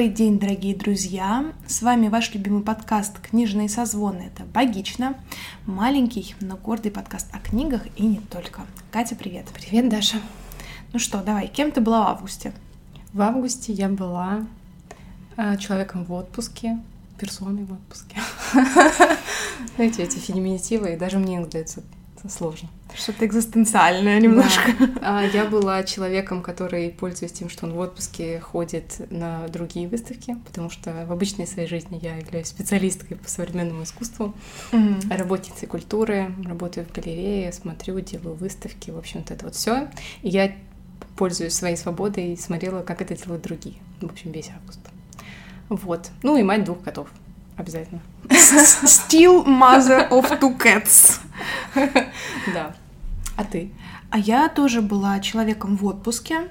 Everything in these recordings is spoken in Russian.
Добрый день, дорогие друзья! С вами ваш любимый подкаст «Книжные созвоны». Это «Богично». Маленький, но гордый подкаст о книгах и не только. Катя, привет! Привет, Даша! Ну что, давай, кем ты была в августе? В августе я была э, человеком в отпуске, персоной в отпуске. Знаете, эти феминитивы, и даже мне иногда это сложно. Что-то экзистенциальное немножко. Да. Я была человеком, который, пользуясь тем, что он в отпуске, ходит на другие выставки, потому что в обычной своей жизни я являюсь специалисткой по современному искусству, mm-hmm. работницей культуры, работаю в галерее, смотрю, делаю выставки, в общем-то, это вот все. И я, пользуясь своей свободой, смотрела, как это делают другие. В общем, весь август. Вот. Ну и мать двух котов. Обязательно. Still mother of two cats. Да. А ты? А я тоже была человеком в отпуске.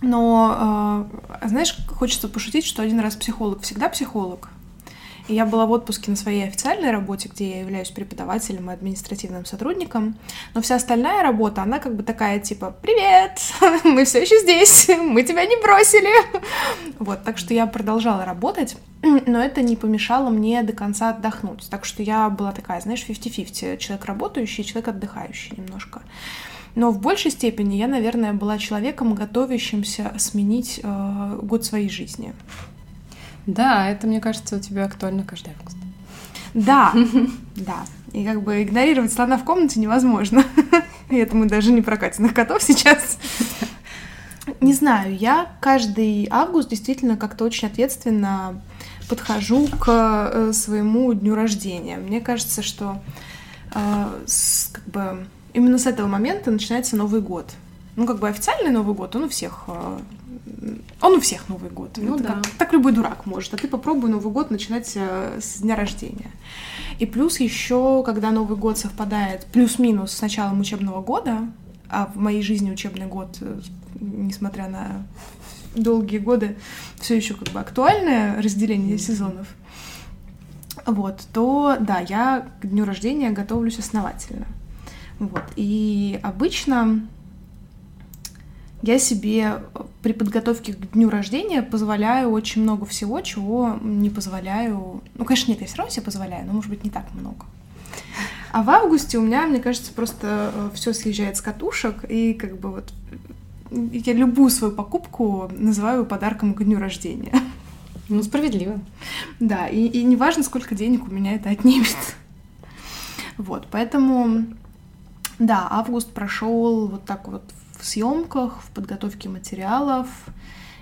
Но, э, знаешь, хочется пошутить, что один раз психолог всегда психолог. Я была в отпуске на своей официальной работе, где я являюсь преподавателем и административным сотрудником. Но вся остальная работа, она как бы такая типа «Привет! Мы все еще здесь! Мы тебя не бросили!» Вот, так что я продолжала работать, но это не помешало мне до конца отдохнуть. Так что я была такая, знаешь, 50-50. Человек работающий, человек отдыхающий немножко. Но в большей степени я, наверное, была человеком, готовящимся сменить э, год своей жизни. Да, это, мне кажется, у тебя актуально каждый август. Да, да. И как бы игнорировать слона в комнате невозможно. И это мы даже не про Катиных котов сейчас. Не знаю, я каждый август действительно как-то очень ответственно подхожу к э, своему дню рождения. Мне кажется, что э, с, как бы именно с этого момента начинается Новый год. Ну, как бы официальный Новый год, он у всех э, он у всех Новый год. Ну Это да. Как, так любой дурак может. А ты попробуй Новый год начинать э, с дня рождения. И плюс еще, когда Новый год совпадает плюс-минус с началом учебного года, а в моей жизни учебный год, э, несмотря на долгие годы, все еще как бы актуальное разделение сезонов, вот, то да, я к дню рождения готовлюсь основательно. Вот. И обычно я себе при подготовке к дню рождения позволяю очень много всего, чего не позволяю. Ну, конечно, нет, я все равно себе позволяю, но может быть не так много. А в августе у меня, мне кажется, просто э, все съезжает с катушек, и как бы вот я любую свою покупку называю подарком к дню рождения. Ну, справедливо. Да, и, и не важно, сколько денег у меня это отнимет. Вот, поэтому, да, август прошел вот так вот в съемках, в подготовке материалов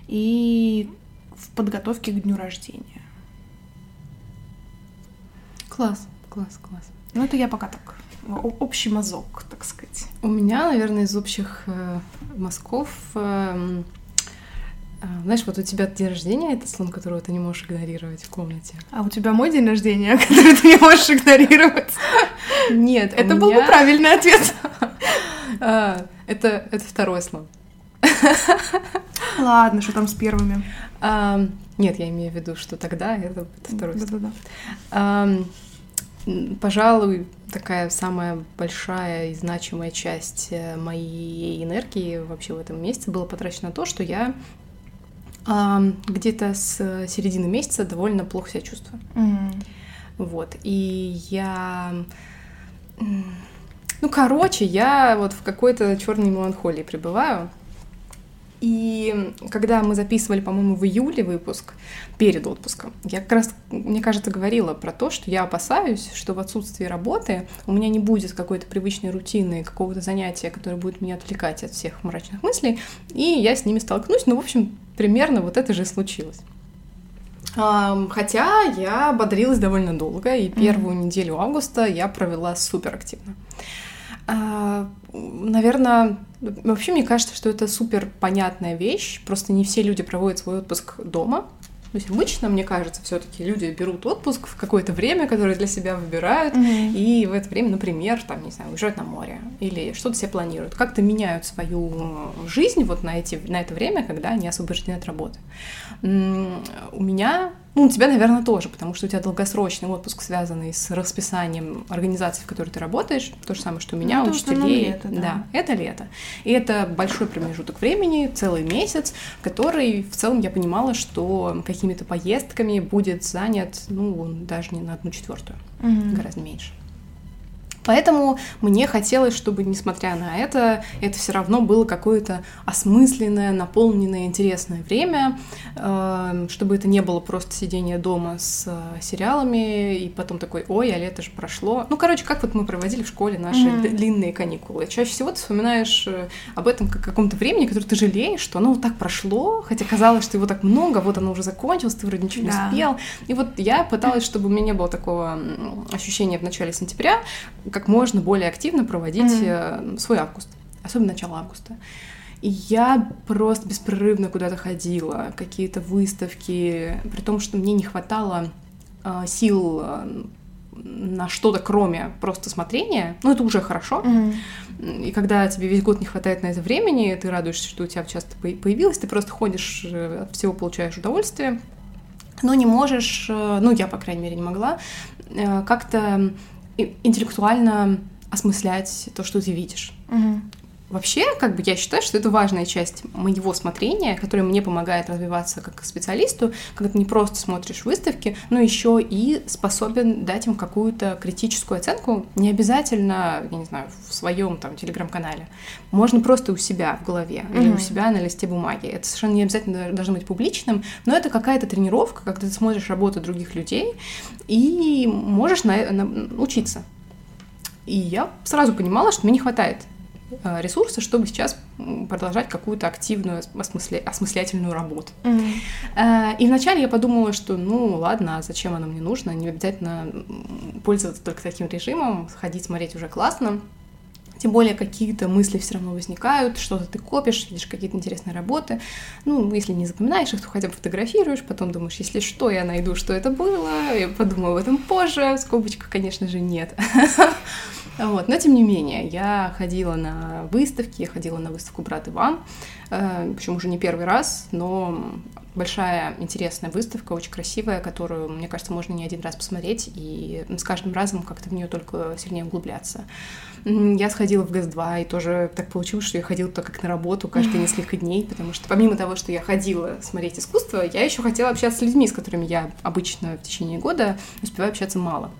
и в подготовке к дню рождения. Класс, класс, класс. Ну, это я пока так, общий мазок, так сказать. У меня, наверное, из общих э, мазков... Э, э, знаешь, вот у тебя день рождения, это слон, которого ты не можешь игнорировать в комнате. А у тебя мой день рождения, который ты не можешь игнорировать? Нет, это был бы правильный ответ. А, это, это второй слон. Ладно, что там с первыми? А, нет, я имею в виду, что тогда это, это второй да, слон. Да, да. Пожалуй, такая самая большая и значимая часть э, моей энергии вообще в этом месяце была потрачена на то, что я где-то с середины месяца довольно плохо себя чувствую. Mm. Вот. И я ну, короче, я вот в какой-то черной меланхолии пребываю. И когда мы записывали, по-моему, в июле выпуск, перед отпуском, я как раз, мне кажется, говорила про то, что я опасаюсь, что в отсутствии работы у меня не будет какой-то привычной рутины, какого-то занятия, которое будет меня отвлекать от всех мрачных мыслей, и я с ними столкнусь. Ну, в общем, примерно вот это же и случилось. Хотя я бодрилась довольно долго, и первую mm-hmm. неделю августа я провела супер активно. А, наверное, вообще мне кажется, что это супер понятная вещь. Просто не все люди проводят свой отпуск дома. То есть обычно, мне кажется, все-таки люди берут отпуск в какое-то время, которое для себя выбирают, mm-hmm. и в это время, например, там, не знаю, уезжают на море или что-то себе планируют, как-то меняют свою жизнь вот на, эти, на это время, когда они освобождены от работы. У меня Ну, у тебя, наверное, тоже, потому что у тебя долгосрочный отпуск, связанный с расписанием организации, в которой ты работаешь. То же самое, что у меня, ну, учителей. Лето, да. да, это лето. И это большой промежуток времени, целый месяц, который в целом я понимала, что какими-то поездками будет занят, ну, даже не на одну четвертую, угу. гораздо меньше. Поэтому мне хотелось, чтобы, несмотря на это, это все равно было какое-то осмысленное, наполненное, интересное время, эм, чтобы это не было просто сидение дома с э, сериалами, и потом такой, ой, а лето же прошло. Ну, короче, как вот мы проводили в школе наши mm-hmm. длинные каникулы. Чаще всего ты вспоминаешь э, об этом как о каком-то времени, которое ты жалеешь, что оно вот так прошло, хотя казалось, что его так много, вот оно уже закончилось, ты вроде ничего да. не успел. И вот я пыталась, чтобы у меня не было такого ощущения в начале сентября, как можно более активно проводить mm-hmm. свой август, особенно начало августа. И я просто беспрерывно куда-то ходила, какие-то выставки, при том, что мне не хватало э, сил э, на что-то, кроме просто смотрения, ну, это уже хорошо. Mm-hmm. И когда тебе весь год не хватает на это времени, ты радуешься, что у тебя часто появилось, ты просто ходишь, э, от всего получаешь удовольствие, но не можешь, ну, я, по крайней мере, не могла, как-то интеллектуально осмыслять то, что ты видишь. Угу. Вообще, как бы я считаю, что это важная часть моего смотрения, которая мне помогает развиваться как специалисту, когда ты не просто смотришь выставки, но еще и способен дать им какую-то критическую оценку, не обязательно, я не знаю, в своем там телеграм-канале. Можно просто у себя в голове mm-hmm. или у себя на листе бумаги. Это совершенно не обязательно должно быть публичным, но это какая-то тренировка, когда ты смотришь работу других людей и можешь на, на, учиться. И я сразу понимала, что мне не хватает ресурсы, чтобы сейчас продолжать какую-то активную осмысля... осмыслятельную работу. Mm-hmm. И вначале я подумала, что ну ладно, а зачем оно мне нужно? Не обязательно пользоваться только таким режимом, ходить смотреть уже классно. Тем более какие-то мысли все равно возникают, что-то ты копишь, видишь какие-то интересные работы. Ну, если не запоминаешь их, то хотя бы фотографируешь, потом думаешь, если что, я найду, что это было, я подумаю об этом позже. В скобочках, конечно же, нет. Вот. Но тем не менее, я ходила на выставки, я ходила на выставку «Брат Иван», э, причем уже не первый раз, но большая интересная выставка, очень красивая, которую, мне кажется, можно не один раз посмотреть, и с каждым разом как-то в нее только сильнее углубляться. Я сходила в ГЭС-2, и тоже так получилось, что я ходила так как на работу каждые несколько дней, потому что помимо того, что я ходила смотреть искусство, я еще хотела общаться с людьми, с которыми я обычно в течение года успеваю общаться мало.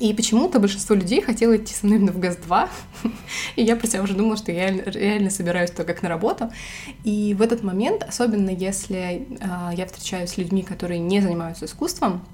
И почему-то большинство людей хотело идти со мной именно в ГАЗ-2. и я про себя уже думала, что я реально собираюсь то как на работу. И в этот момент, особенно если э, я встречаюсь с людьми, которые не занимаются искусством,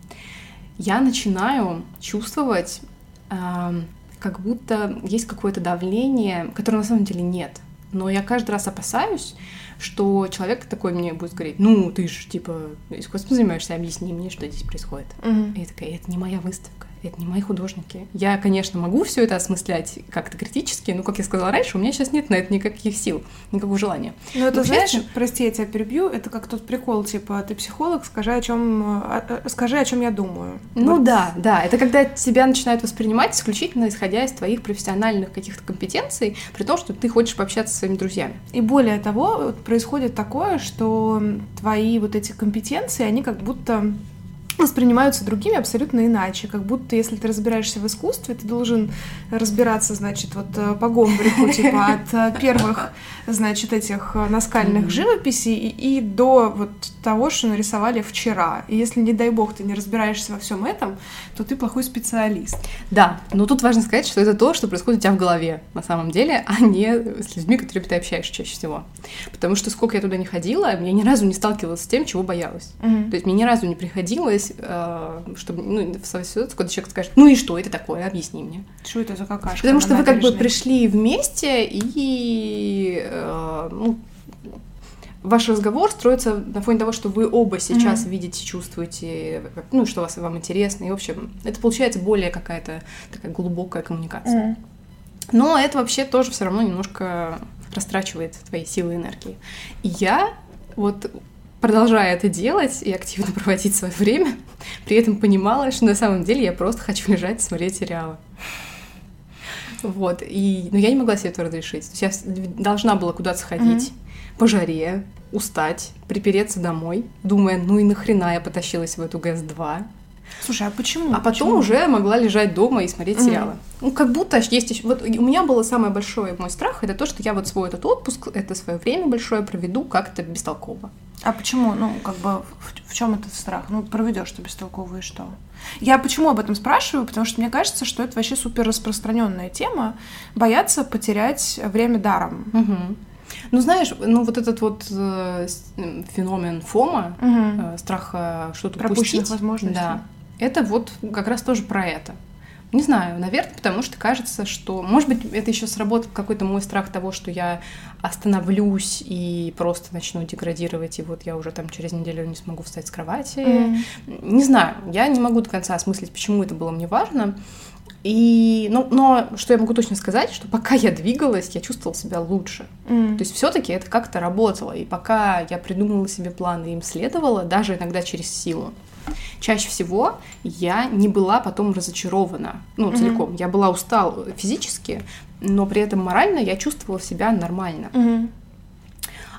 я начинаю чувствовать, э, как будто есть какое-то давление, которого на самом деле нет. Но я каждый раз опасаюсь, что человек такой мне будет говорить, ну, ты же, типа, искусством занимаешься, объясни мне, что здесь происходит. Mm-hmm. И я такая, это не моя выставка это не мои художники. Я, конечно, могу все это осмыслять как-то критически, но, как я сказала раньше, у меня сейчас нет на это никаких сил, никакого желания. Ну, это, знаешь, это... прости, я тебя перебью, это как тот прикол, типа, ты психолог, скажи, о чем, скажи, о чем я думаю. Ну вот. да, да, это когда тебя начинают воспринимать исключительно исходя из твоих профессиональных каких-то компетенций, при том, что ты хочешь пообщаться со своими друзьями. И более того, происходит такое, что твои вот эти компетенции, они как будто воспринимаются другими абсолютно иначе. Как будто, если ты разбираешься в искусстве, ты должен разбираться, значит, вот э, по гомбрику, типа от э, первых, значит, этих э, наскальных живописей и, и до вот того, что нарисовали вчера. И если, не дай бог, ты не разбираешься во всем этом, то ты плохой специалист. Да, но тут важно сказать, что это то, что происходит у тебя в голове на самом деле, а не с людьми, которыми ты общаешься чаще всего. Потому что сколько я туда не ходила, я ни разу не сталкивалась с тем, чего боялась. Mm-hmm. То есть мне ни разу не приходилось здесь, э, чтобы, ну, в ситуацию, когда человек скажет, ну и что это такое, объясни мне. Что это за какашка? Потому что вы как бы пришли вместе, и, э, ну, ваш разговор строится на фоне того, что вы оба сейчас mm-hmm. видите, чувствуете, ну, что вас, вам интересно, и, в общем, это получается более какая-то такая глубокая коммуникация. Mm-hmm. Но это вообще тоже все равно немножко растрачивает твои силы и энергии. И я вот продолжая это делать и активно проводить свое время, при этом понимала, что на самом деле я просто хочу лежать и смотреть сериалы. Вот, и, но я не могла себе это разрешить. То есть я должна была куда-то сходить, mm-hmm. по жаре, устать, припереться домой, думая, ну и нахрена я потащилась в эту ГС-2. Слушай, а почему? А потом почему? уже могла лежать дома и смотреть mm-hmm. сериалы. Ну, как будто есть еще... Вот у меня было самое большое мой страх, это то, что я вот свой этот отпуск, это свое время большое проведу как-то бестолково. А почему? Ну, как бы, в, в чем этот страх? Ну, проведешь ты бестолково и что? Я почему об этом спрашиваю? Потому что мне кажется, что это вообще супер распространенная тема. Бояться потерять время даром. Угу. Ну, знаешь, ну вот этот вот э, феномен ФОМа, угу. э, страха что-то Пропущенных возможностей. Да, это вот как раз тоже про это. Не знаю, наверное, потому что кажется, что, может быть, это еще сработал какой-то мой страх того, что я остановлюсь и просто начну деградировать, и вот я уже там через неделю не смогу встать с кровати. Mm. Не знаю, я не могу до конца осмыслить, почему это было мне важно. И, ну, но что я могу точно сказать, что пока я двигалась, я чувствовала себя лучше. Mm. То есть все-таки это как-то работало. И пока я придумывала себе планы и им следовала, даже иногда через силу, чаще всего я не была потом разочарована, ну, mm-hmm. целиком. Я была устала физически, но при этом морально я чувствовала себя нормально. Mm-hmm.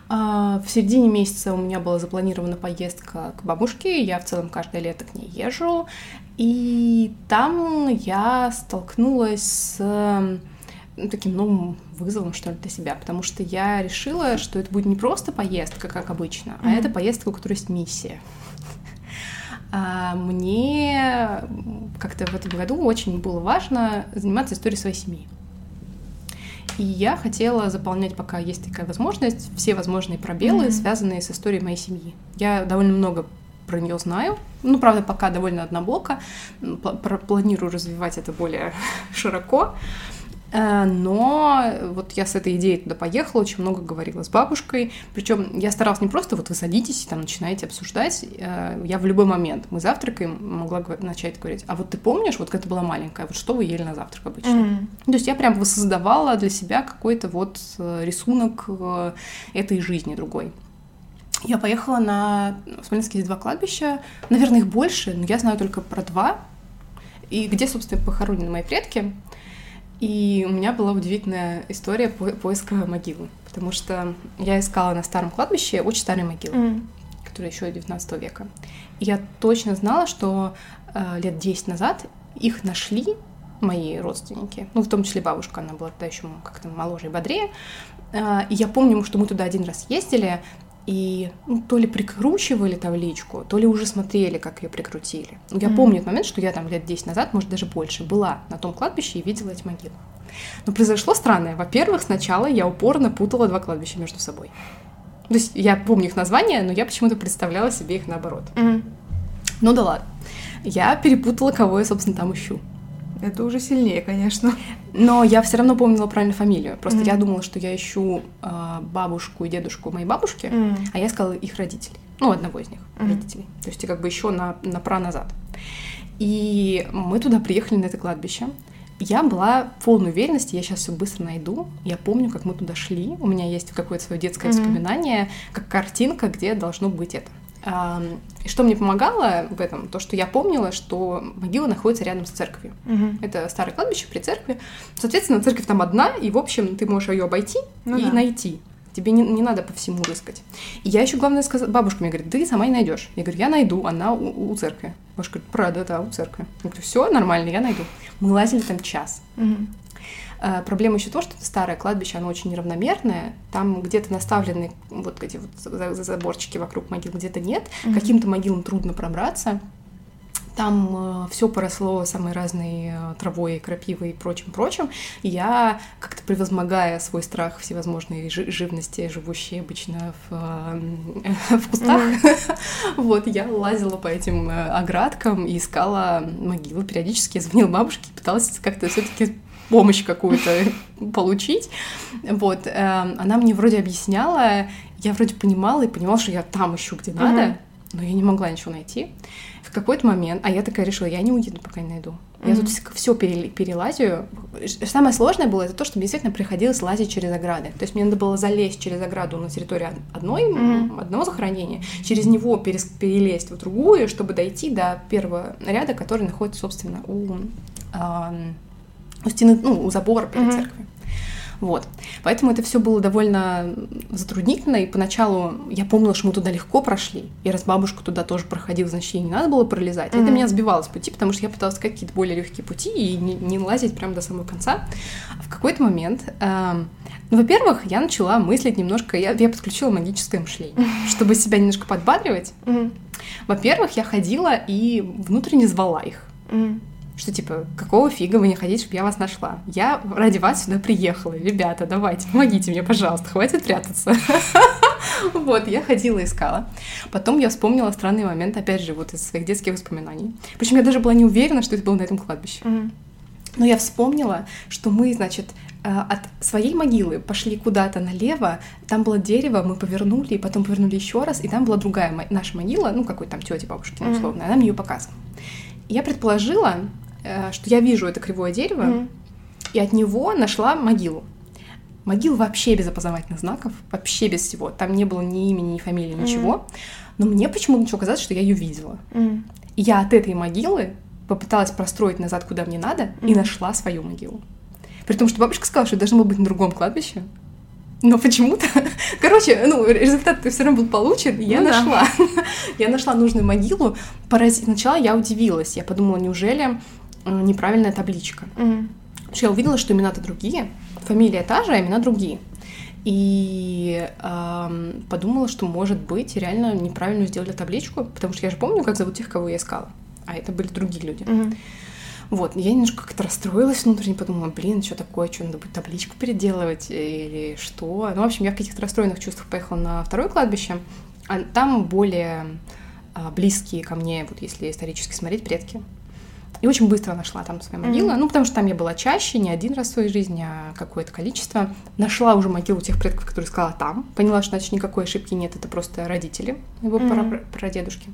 В середине месяца у меня была запланирована поездка к бабушке, я в целом каждое лето к ней езжу, и там я столкнулась с ну, таким новым вызовом, что ли, для себя, потому что я решила, что это будет не просто поездка, как обычно, mm-hmm. а это поездка, у которой есть миссия. А мне как-то в этом году очень было важно заниматься историей своей семьи. И я хотела заполнять, пока есть такая возможность, все возможные пробелы, mm-hmm. связанные с историей моей семьи. Я довольно много про нее знаю. Ну, правда, пока довольно однобоко. Планирую развивать это более широко. Э, но вот я с этой идеей туда поехала, очень много говорила с бабушкой. Причем я старалась не просто вот вы садитесь и там начинаете обсуждать. Э, я в любой момент, мы завтракаем, могла начать говорить, а вот ты помнишь, вот когда ты была маленькая, вот что вы ели на завтрак обычно? Mm-hmm. То есть я прям воссоздавала для себя какой-то вот э, рисунок этой жизни другой. Я поехала на Смоленские два кладбища. Наверное, их больше, но я знаю только про два. И где, собственно, похоронены мои предки. И у меня была удивительная история по поиска могилы, потому что я искала на старом кладбище очень старые могилы, mm. которые еще 19 века. И я точно знала, что э, лет 10 назад их нашли мои родственники, ну, в том числе бабушка, она была тогда еще как-то моложе и бодрее. Э, и я помню, что мы туда один раз ездили, и ну, то ли прикручивали табличку, то ли уже смотрели, как ее прикрутили. Я mm-hmm. помню этот момент, что я там лет 10 назад, может даже больше, была на том кладбище и видела эти могилы. Но произошло странное. Во-первых, сначала я упорно путала два кладбища между собой. То есть я помню их названия, но я почему-то представляла себе их наоборот. Mm-hmm. Ну да ладно. Я перепутала, кого я, собственно, там ищу. Это уже сильнее, конечно. Но я все равно помнила правильно фамилию. Просто mm. я думала, что я ищу э, бабушку и дедушку моей бабушки, mm. а я сказала их родителей. Ну, одного из них, mm. родителей. То есть как бы еще на, на пра назад. И мы туда приехали на это кладбище. Я была в полной уверенности, я сейчас все быстро найду. Я помню, как мы туда шли. У меня есть какое-то свое детское mm-hmm. воспоминание, как картинка, где должно быть это. И что мне помогало в этом? То, что я помнила, что могила находится рядом с церковью. Угу. Это старое кладбище при церкви. Соответственно, церковь там одна, и, в общем, ты можешь ее обойти ну, и да. найти. Тебе не, не надо по всему рыскать. И я еще, главное, сказала, бабушка мне говорит, ты сама не найдешь. Я говорю, я найду, она у, у церкви. Бабушка говорит, правда, да, у церкви. Я говорю, все нормально, я найду. Мы лазили там час. Угу. Э, проблема еще то, что это старое кладбище, оно очень неравномерное. Там где-то наставлены вот эти вот заборчики вокруг могил, где-то нет. Mm-hmm. Каким-то могилам трудно пробраться. Там э, все поросло самой разной э, травой, крапивой и прочим-прочим. И я, как-то превозмогая свой страх всевозможной жи- живности, живущей обычно в, э, в кустах, mm-hmm. вот, я лазила по этим э, оградкам и искала могилы. Периодически я звонила бабушке пыталась как-то все таки помощь какую-то получить. Вот, э, она мне вроде объясняла, я вроде понимала и понимала, что я там ищу, где надо, но я не могла ничего найти. В какой-то момент, а я такая решила, я не уеду, пока не найду. Я тут все перелазю. Самое сложное было это то, что мне действительно приходилось лазить через ограды. То есть мне надо было залезть через ограду на территорию одной, mm-hmm. одного захоронения, через него перелезть в другую, чтобы дойти до первого ряда, который находится, собственно, у у стены, ну, у забора перед mm-hmm. церковью. Вот. Поэтому это все было довольно затруднительно, и поначалу я помнила, что мы туда легко прошли, и раз бабушка туда тоже проходила, значит, ей не надо было пролезать. Mm-hmm. Это меня сбивало с пути, потому что я пыталась какие-то более легкие пути и не, не лазить прямо до самого конца. А в какой-то момент, э, ну, во-первых, я начала мыслить немножко, я, я подключила магическое мышление, чтобы себя немножко подбадривать. Mm-hmm. Во-первых, я ходила и внутренне звала их. Mm-hmm что типа, какого фига вы не хотите, чтобы я вас нашла? Я ради вас сюда приехала. Ребята, давайте, помогите мне, пожалуйста, хватит прятаться. Вот, я ходила, искала. Потом я вспомнила странный момент, опять же, вот из своих детских воспоминаний. Причем я даже была не уверена, что это было на этом кладбище. Но я вспомнила, что мы, значит, э, от своей могилы пошли куда-то налево, там было дерево, мы повернули, и потом повернули еще раз, и там была другая наша могила, ну, какой там тети бабушки, условно, она мне ее показывала. Я предположила, что я вижу это кривое дерево, mm-hmm. и от него нашла могилу. Могил вообще без опознавательных знаков, вообще без всего. Там не было ни имени, ни фамилии, mm-hmm. ничего. Но мне почему-то начало казаться, что я ее видела. Mm-hmm. И я от этой могилы попыталась простроить назад, куда мне надо, mm-hmm. и нашла свою могилу. При том, что бабушка сказала, что должно было быть на другом кладбище. Но почему-то, короче, ну, результат все равно был получен, и я ну, нашла. Да. я нашла нужную могилу. Порази... Сначала я удивилась. Я подумала, неужели Э, неправильная табличка. Mm. Потому что я увидела, что имена-то другие, фамилия та же, а имена другие. И э, подумала, что, может быть, реально неправильно сделали табличку, потому что я же помню, как зовут тех, кого я искала. А это были другие люди. Mm-hmm. Вот, я немножко как-то расстроилась внутренне, подумала, блин, что такое, что надо будет табличку переделывать или что. Ну, в общем, я в каких-то расстроенных чувствах поехала на второе кладбище, а там более а, близкие ко мне, вот если исторически смотреть, предки. И очень быстро нашла там свою могилу. Mm-hmm. Ну, потому что там я была чаще, не один раз в своей жизни, а какое-то количество. Нашла уже могилу тех предков, которые искала там. Поняла, что, значит, никакой ошибки нет, это просто родители его mm-hmm. прадедушки.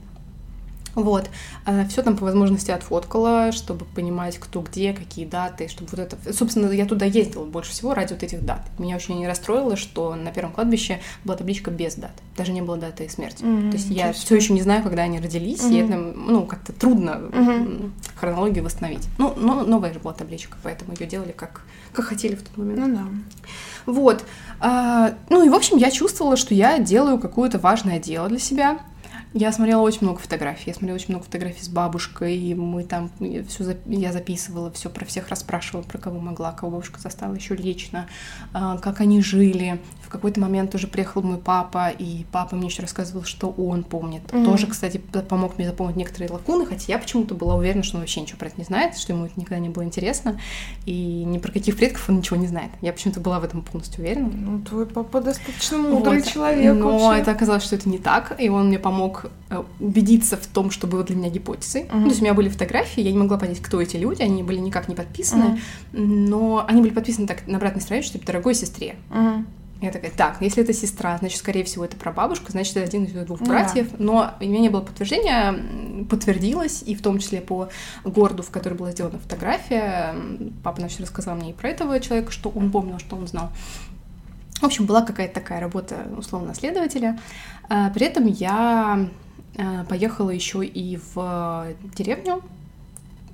Вот. Э, Все там по возможности отфоткала, чтобы понимать, кто где, какие даты, чтобы вот это... Собственно, я туда ездила больше всего ради вот этих дат. Меня очень не расстроило, что на первом кладбище была табличка без дат. Даже не было даты смерти. Mm-hmm, То есть я все еще не знаю, когда они родились, mm-hmm. и это, ну, как-то трудно mm-hmm. хронологию восстановить. Ну, но новая же была табличка, поэтому ее делали как, как хотели в тот момент. Ну да. Вот. А, ну и, в общем, я чувствовала, что я делаю какое-то важное дело для себя. Я смотрела очень много фотографий. Я смотрела очень много фотографий с бабушкой, и мы там все зап... я записывала, все про всех расспрашивала, про кого могла, кого бабушка застала еще лично, а, как они жили. В какой-то момент тоже приехал мой папа, и папа мне еще рассказывал, что он помнит. Mm-hmm. Тоже, кстати, помог мне запомнить некоторые лакуны, хотя я почему-то была уверена, что он вообще ничего про это не знает, что ему это никогда не было интересно, и ни про каких предков он ничего не знает. Я почему-то была в этом полностью уверена. Ну, твой папа достаточно мудрый вот. человек. Но вообще. это оказалось, что это не так, и он мне помог Э, убедиться в том, что было для меня гипотезой. Uh-huh. то есть у меня были фотографии, я не могла понять, кто эти люди, они были никак не подписаны, uh-huh. но они были подписаны так на обратной странице, что типа дорогой сестре. Uh-huh. Я такая, так, если это сестра, значит, скорее всего, это прабабушка, значит, это один из двух ну, братьев. Да. Но у меня не было подтверждения, подтвердилось, и в том числе по городу, в который была сделана фотография. Папа значит, рассказал мне и про этого человека, что он помнил, что он знал. В общем, была какая-то такая работа, условно, следователя. А, при этом я а, поехала еще и в деревню,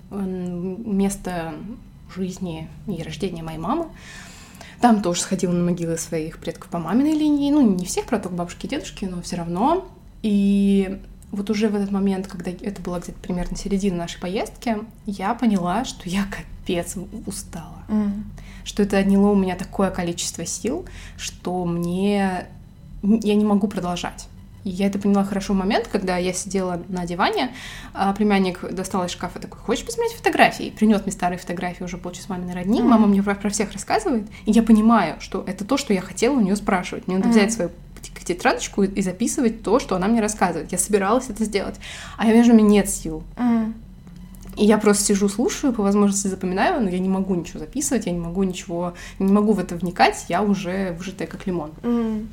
место жизни и рождения моей мамы. Там тоже сходила на могилы своих предков по маминой линии. Ну, не всех, правда, бабушки и дедушки, но все равно. И вот уже в этот момент, когда это была где-то примерно середина нашей поездки, я поняла, что я капец устала. Mm. Что это отняло у меня такое количество сил, что мне... Я не могу продолжать. И я это поняла хорошо в момент, когда я сидела на диване, а племянник достал из шкафа такой, хочешь посмотреть фотографии? Принес мне старые фотографии уже получше с маминой родни, mm-hmm. мама мне про, про всех рассказывает, и я понимаю, что это то, что я хотела у нее спрашивать. Мне надо mm-hmm. взять свою тетрадочку и записывать то, что она мне рассказывает. Я собиралась это сделать, а я вижу, у меня нет сил. Mm-hmm. И я просто сижу, слушаю, по возможности запоминаю, но я не могу ничего записывать, я не могу ничего, не могу в это вникать, я уже выжатая как лимон. Mm-hmm.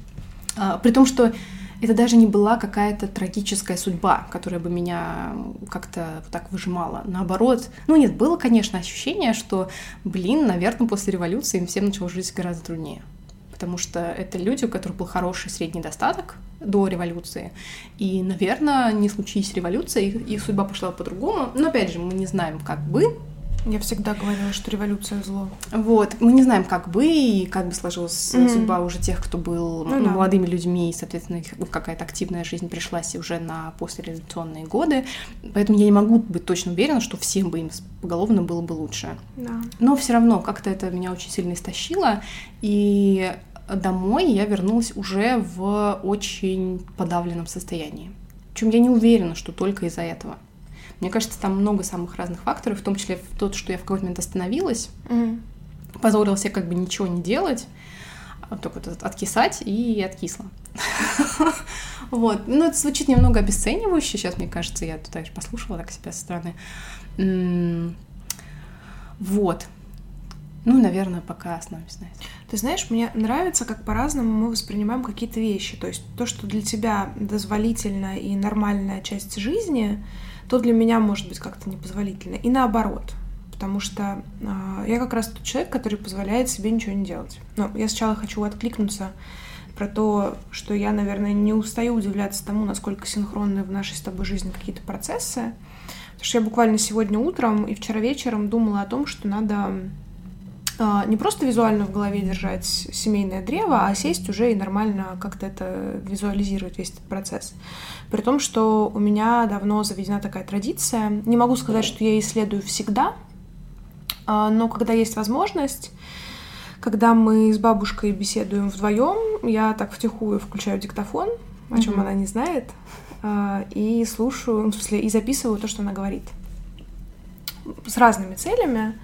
А, при том, что это даже не была какая-то трагическая судьба, которая бы меня как-то вот так выжимала. Наоборот, ну нет, было, конечно, ощущение, что, блин, наверное, после революции им всем начало жить гораздо труднее. Потому что это люди, у которых был хороший средний достаток до революции. И, наверное, не случись революция, их, их судьба пошла по-другому. Но опять же, мы не знаем, как бы, Я всегда говорила, что революция зло. Вот. Мы не знаем, как бы и как бы сложилась mm-hmm. судьба уже тех, кто был ну, да. молодыми людьми, и, соответственно, какая-то активная жизнь пришлась уже на послереволюционные годы. Поэтому я не могу быть точно уверена, что всем бы им поголовно было бы лучше. Да. Но все равно как-то это меня очень сильно истощило. И домой я вернулась уже в очень подавленном состоянии. Причем я не уверена, что только из-за этого. Мне кажется, там много самых разных факторов, в том числе тот, что я в какой-то момент остановилась, mm. позволила себе как бы ничего не делать, а только вот откисать и откисла. Вот. Ну, это звучит немного обесценивающе. Сейчас, мне кажется, я тут даже послушала так себя со стороны. Вот. Ну, наверное, пока остановимся на. Ты знаешь, мне нравится, как по-разному мы воспринимаем какие-то вещи. То есть то, что для тебя дозволительно и нормальная часть жизни, то для меня может быть как-то непозволительно. И наоборот. Потому что э, я как раз тот человек, который позволяет себе ничего не делать. Но я сначала хочу откликнуться про то, что я, наверное, не устаю удивляться тому, насколько синхронны в нашей с тобой жизни какие-то процессы. Потому что я буквально сегодня утром и вчера вечером думала о том, что надо не просто визуально в голове держать семейное древо, а сесть уже и нормально как-то это визуализировать, весь этот процесс. При том, что у меня давно заведена такая традиция. Не могу сказать, что я исследую всегда, а, но когда есть возможность, когда мы с бабушкой беседуем вдвоем, я так втихую включаю диктофон, о чем mm-hmm. она не знает, а, и слушаю, ну, в смысле, и записываю то, что она говорит. С разными целями.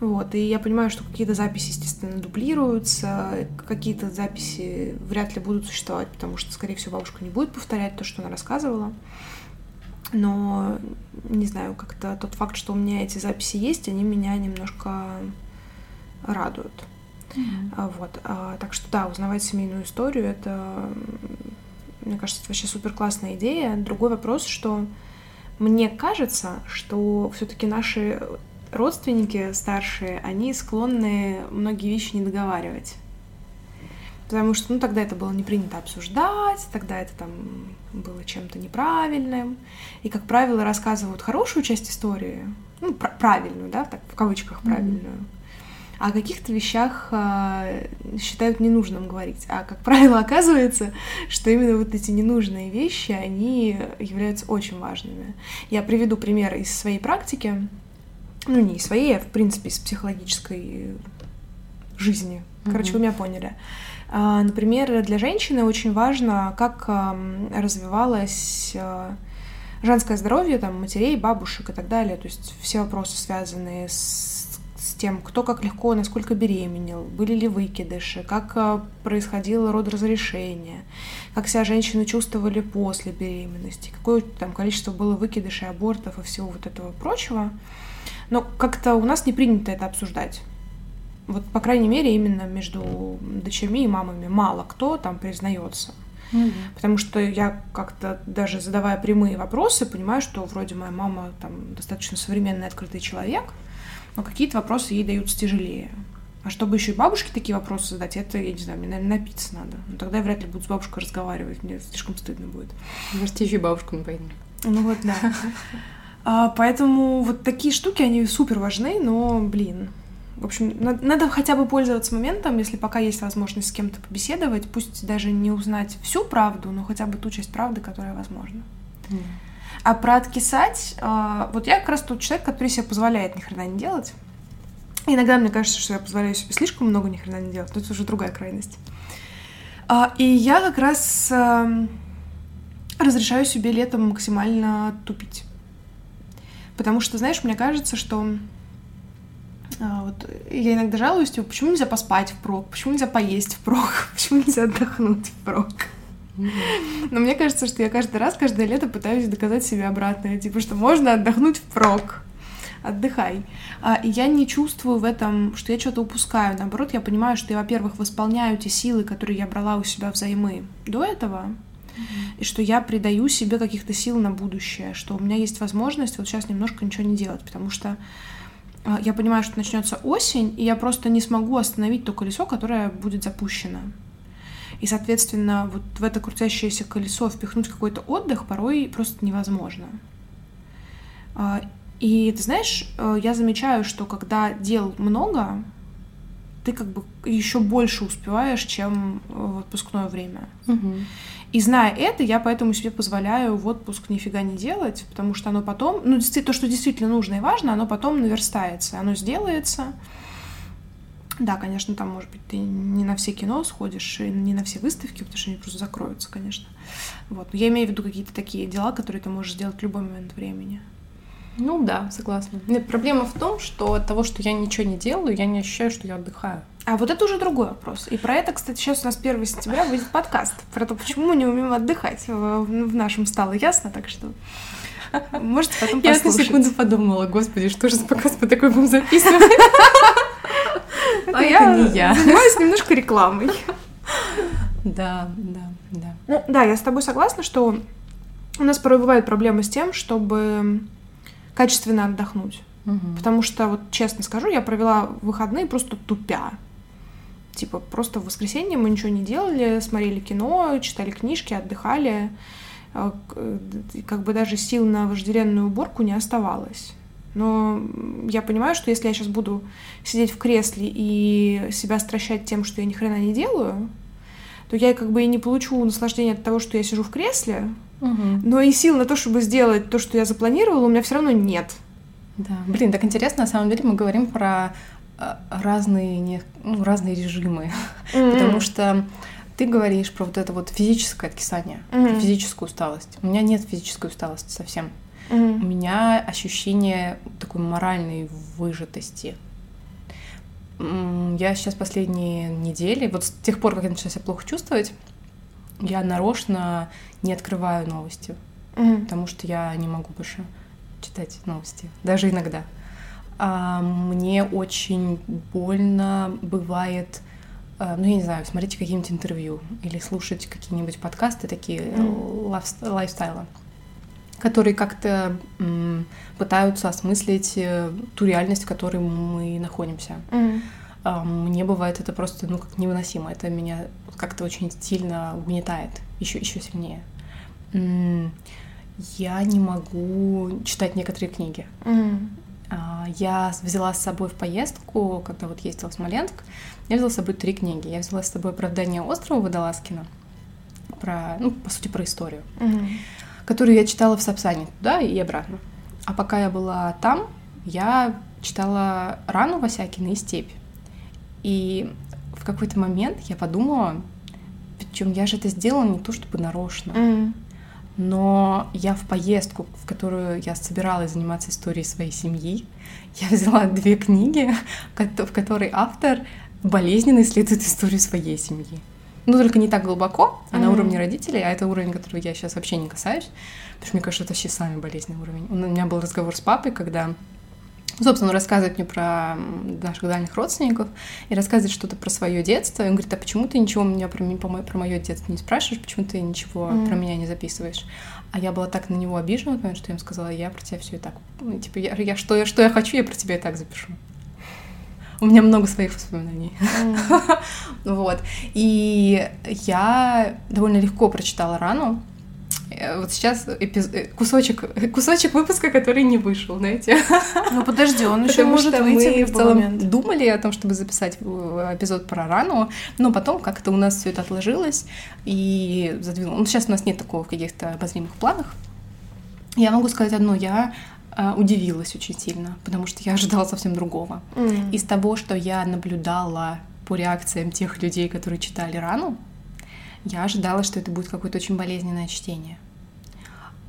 Вот, и я понимаю, что какие-то записи, естественно, дублируются, какие-то записи вряд ли будут существовать, потому что, скорее всего, бабушка не будет повторять то, что она рассказывала. Но, не знаю, как-то тот факт, что у меня эти записи есть, они меня немножко радуют. Mm-hmm. Вот. А, так что да, узнавать семейную историю это, мне кажется, это вообще супер классная идея. Другой вопрос, что мне кажется, что все-таки наши родственники старшие, они склонны многие вещи не договаривать. Потому что, ну, тогда это было не принято обсуждать, тогда это там было чем-то неправильным. И, как правило, рассказывают хорошую часть истории, ну, пр- правильную, да, так, в кавычках правильную. Mm-hmm. О каких-то вещах э, считают ненужным говорить. А, как правило, оказывается, что именно вот эти ненужные вещи, они являются очень важными. Я приведу пример из своей практики ну, не своей, а, в принципе, из психологической жизни. Короче, mm-hmm. вы меня поняли. А, например, для женщины очень важно, как развивалось а, женское здоровье, там, матерей, бабушек и так далее. То есть все вопросы, связанные с, с тем, кто как легко, насколько беременел, были ли выкидыши, как а, происходило родоразрешение, как себя женщины чувствовали после беременности, какое там количество было выкидышей, абортов и всего вот этого прочего. Но как-то у нас не принято это обсуждать. Вот, по крайней мере, именно между дочерьми и мамами мало кто там признается. Mm-hmm. Потому что я как-то даже задавая прямые вопросы, понимаю, что вроде моя мама там достаточно современный, открытый человек, но какие-то вопросы ей даются тяжелее. А чтобы еще и бабушке такие вопросы задать, это, я не знаю, мне, наверное, напиться надо. Ну, тогда я вряд ли буду с бабушкой разговаривать, мне слишком стыдно будет. Может, еще и бабушку не поймет. Ну вот, да. А, поэтому вот такие штуки, они супер важны, но, блин, в общем, надо, хотя бы пользоваться моментом, если пока есть возможность с кем-то побеседовать, пусть даже не узнать всю правду, но хотя бы ту часть правды, которая возможна. Mm. А про откисать, а, вот я как раз тот человек, который себе позволяет ни хрена не делать. Иногда мне кажется, что я позволяю себе слишком много ни хрена не делать, но это уже другая крайность. А, и я как раз разрешаю себе летом максимально тупить. Потому что, знаешь, мне кажется, что а, вот я иногда жалуюсь, типа, почему нельзя поспать впрок, почему нельзя поесть впрок, почему нельзя отдохнуть впрок. Но мне кажется, что я каждый раз, каждое лето пытаюсь доказать себе обратное, типа, что можно отдохнуть впрок. Отдыхай. А, и я не чувствую в этом, что я что-то упускаю. Наоборот, я понимаю, что я, во-первых, восполняю те силы, которые я брала у себя взаймы до этого, и что я придаю себе каких-то сил на будущее, что у меня есть возможность вот сейчас немножко ничего не делать, потому что а, я понимаю, что начнется осень, и я просто не смогу остановить то колесо, которое будет запущено. И, соответственно, вот в это крутящееся колесо впихнуть какой-то отдых порой просто невозможно. А, И ты знаешь, э, я замечаю, что когда дел много, ты как бы еще больше успеваешь, чем в отпускное время. Угу. И зная это, я поэтому себе позволяю в отпуск нифига не делать, потому что оно потом, ну, то, что действительно нужно и важно, оно потом наверстается, оно сделается. Да, конечно, там, может быть, ты не на все кино сходишь, и не на все выставки, потому что они просто закроются, конечно. Вот. Но я имею в виду какие-то такие дела, которые ты можешь сделать в любой момент времени. Ну да, согласна. Нет, проблема в том, что от того, что я ничего не делаю, я не ощущаю, что я отдыхаю. А вот это уже другой вопрос. И про это, кстати, сейчас у нас 1 сентября выйдет подкаст. Про то, почему мы не умеем отдыхать в, нашем стало ясно, так что можете потом послушать. Я на секунду подумала, господи, что же за подкаст мы такой будем записывать? А я занимаюсь немножко рекламой. Да, да, да. Ну, да, я с тобой согласна, что у нас порой бывают проблемы с тем, чтобы качественно отдохнуть. Угу. Потому что, вот честно скажу, я провела выходные просто тупя. Типа, просто в воскресенье мы ничего не делали, смотрели кино, читали книжки, отдыхали. А, как бы даже сил на вожделенную уборку не оставалось. Но я понимаю, что если я сейчас буду сидеть в кресле и себя стращать тем, что я ни хрена не делаю, то я как бы и не получу наслаждения от того, что я сижу в кресле, угу. но и сил на то, чтобы сделать то, что я запланировала, у меня все равно нет. Да. Блин, так интересно, на самом деле мы говорим про э, разные, не, ну, разные режимы, mm-hmm. потому что ты говоришь про вот это вот физическое откисание, mm-hmm. физическую усталость. У меня нет физической усталости совсем. Mm-hmm. У меня ощущение такой моральной выжатости. Я сейчас последние недели, вот с тех пор, как я начала себя плохо чувствовать, я нарочно не открываю новости, mm-hmm. потому что я не могу больше читать новости, даже иногда. А, мне очень больно бывает, а, ну, я не знаю, смотреть какие-нибудь интервью или слушать какие-нибудь подкасты такие mm. лайфстайла, которые как-то пытаются осмыслить э, ту реальность, в которой мы находимся. Mm. А, мне бывает это просто, ну, как невыносимо. Это меня как-то очень сильно угнетает, еще еще сильнее я не могу читать некоторые книги. Mm. Я взяла с собой в поездку, когда вот ездила в Смоленск, я взяла с собой три книги. Я взяла с собой «Оправдание острова» Водолазкина, про, ну, по сути, про историю, mm. которую я читала в Сапсане туда и обратно. А пока я была там, я читала «Рану» Васякина и «Степь». И в какой-то момент я подумала, причем я же это сделала не то чтобы нарочно, mm но я в поездку, в которую я собиралась заниматься историей своей семьи, я взяла две книги, в которой автор болезненно исследует историю своей семьи. Ну, только не так глубоко, а mm-hmm. на уровне родителей, а это уровень, который я сейчас вообще не касаюсь, потому что мне кажется, это вообще самый болезненный уровень. У меня был разговор с папой, когда собственно, он рассказывает мне про наших дальних родственников и рассказывает что-то про свое детство. И он говорит, а почему ты ничего у меня про, про, про мое детство не спрашиваешь, почему ты ничего mm. про меня не записываешь? А я была так на него обижена, потому что я ему сказала, я про тебя все и так. Ну, типа, я, я, что, я, что я хочу, я про тебя и так запишу. У меня много своих воспоминаний. Mm. вот. И я довольно легко прочитала рану. Э, вот сейчас эпиз... Э, кусочек, кусочек выпуска, который не вышел, знаете. Ну подожди, он еще может выйти мы в целом момент. думали о том, чтобы записать эпизод про рану, но потом как-то у нас все это отложилось и задвинуло. Ну сейчас у нас нет такого в каких-то обозримых планах. Я могу сказать одно, я э, удивилась очень сильно, потому что я ожидала совсем другого. Mm. Из того, что я наблюдала по реакциям тех людей, которые читали рану, я ожидала, что это будет какое-то очень болезненное чтение.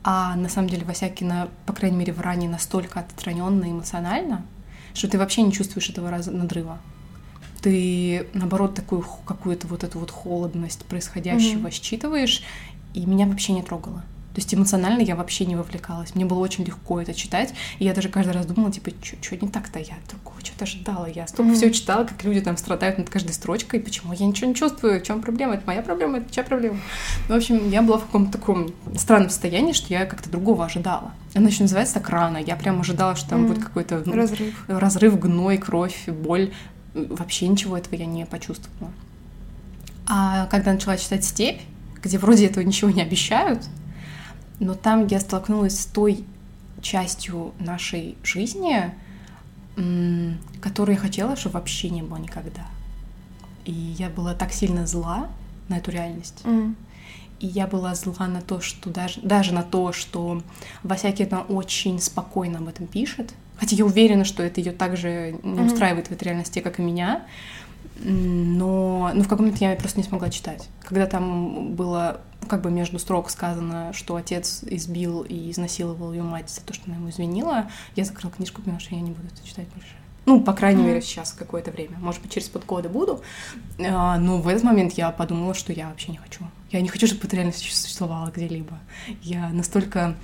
А на самом деле Васякина, по крайней мере, в ране настолько отстраненно эмоционально, что ты вообще не чувствуешь этого надрыва. Ты, наоборот, такую какую-то вот эту вот холодность происходящего mm-hmm. считываешь, и меня вообще не трогало. То есть эмоционально я вообще не вовлекалась. Мне было очень легко это читать. И я даже каждый раз думала, типа, что не так-то я такого что-то ждала. Я столько mm-hmm. все читала, как люди там страдают над каждой строчкой. Почему я ничего не чувствую? В чем проблема? Это моя проблема? Это чья проблема? В общем, я была в каком-то таком странном состоянии, что я как-то другого ожидала. Она еще называется так рано. Я прям ожидала, что там mm-hmm. будет какой-то ну, разрыв. разрыв, гной, кровь, боль. Вообще ничего этого я не почувствовала. А когда начала читать «Степь», где вроде этого ничего не обещают, но там я столкнулась с той частью нашей жизни, которую я хотела, чтобы вообще не было никогда. И я была так сильно зла на эту реальность. Mm. И я была зла на то, что даже, даже на то, что Васякина очень спокойно об этом пишет. Хотя я уверена, что это ее также не устраивает mm-hmm. в этой реальности, как и меня. Но, но в каком момент я просто не смогла читать. Когда там было как бы между строк сказано, что отец избил и изнасиловал ее мать за то, что она ему извинила, я закрыла книжку, потому что я не буду это читать больше. Ну, по крайней mm-hmm. мере, сейчас какое-то время. Может быть, через полгода буду. А, но в этот момент я подумала, что я вообще не хочу. Я не хочу, чтобы эта реальность существовала где-либо. Я настолько...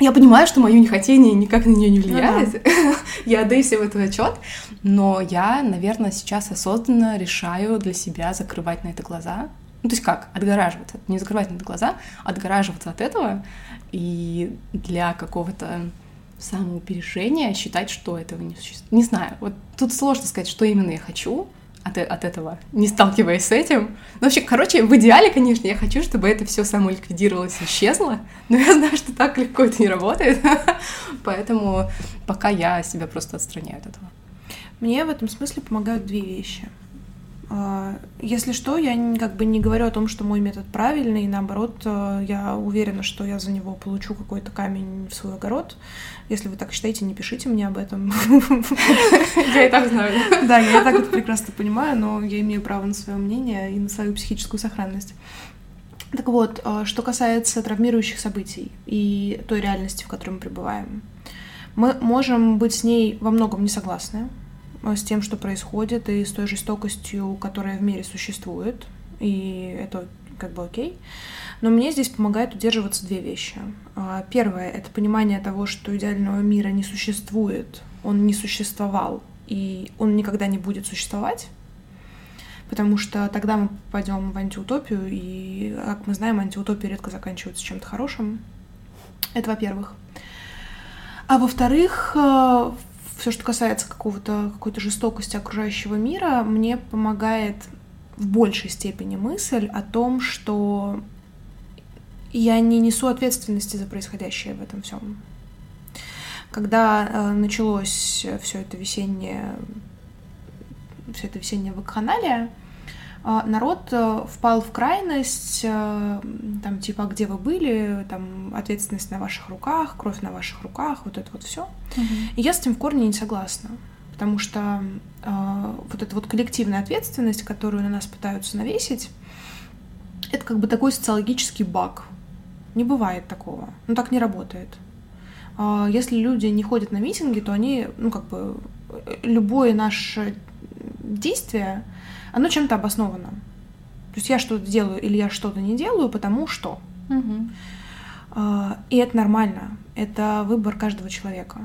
Я понимаю, что мое нехотение никак на нее не влияет. Uh-huh. я отдаю себе в этот отчет, но я, наверное, сейчас осознанно решаю для себя закрывать на это глаза. Ну, то есть как? Отгораживаться. Не закрывать на это глаза, отгораживаться от этого и для какого-то самоупережения считать, что этого не существует. Не знаю, вот тут сложно сказать, что именно я хочу от, от этого, не сталкиваясь с этим. Ну, вообще, короче, в идеале, конечно, я хочу, чтобы это все самоликвидировалось и исчезло, но я знаю, что так легко это не работает, поэтому пока я себя просто отстраняю от этого. Мне в этом смысле помогают две вещи — если что, я как бы не говорю о том, что мой метод правильный, и наоборот, э, я уверена, что я за него получу какой-то камень в свой огород. Если вы так считаете, не пишите мне об этом. Я и так знаю. Да, я так это прекрасно понимаю, но я имею право на свое мнение и на свою психическую сохранность. Так вот, э, что касается травмирующих событий и той реальности, в которой мы пребываем, мы можем быть с ней во многом не согласны, с тем, что происходит, и с той жестокостью, которая в мире существует, и это как бы окей. Но мне здесь помогает удерживаться две вещи. А, первое — это понимание того, что идеального мира не существует, он не существовал, и он никогда не будет существовать, потому что тогда мы попадем в антиутопию, и, как мы знаем, антиутопия редко заканчивается чем-то хорошим. Это во-первых. А во-вторых, э, все, что касается какого-то какой-то жестокости окружающего мира, мне помогает в большей степени мысль о том, что я не несу ответственности за происходящее в этом всем. Когда э, началось все это весеннее, все это весеннее вакханалия, народ э, впал в крайность, э, там, типа, «А где вы были, там, ответственность на ваших руках, кровь на ваших руках, вот это вот все. Угу. И я с этим в корне не согласна, потому что э, вот эта вот коллективная ответственность, которую на нас пытаются навесить, это как бы такой социологический баг. Не бывает такого. Ну, так не работает. Э, если люди не ходят на митинги, то они, ну, как бы, э, любое наше действие оно чем-то обосновано. То есть я что-то делаю или я что-то не делаю, потому что. Угу. И это нормально. Это выбор каждого человека.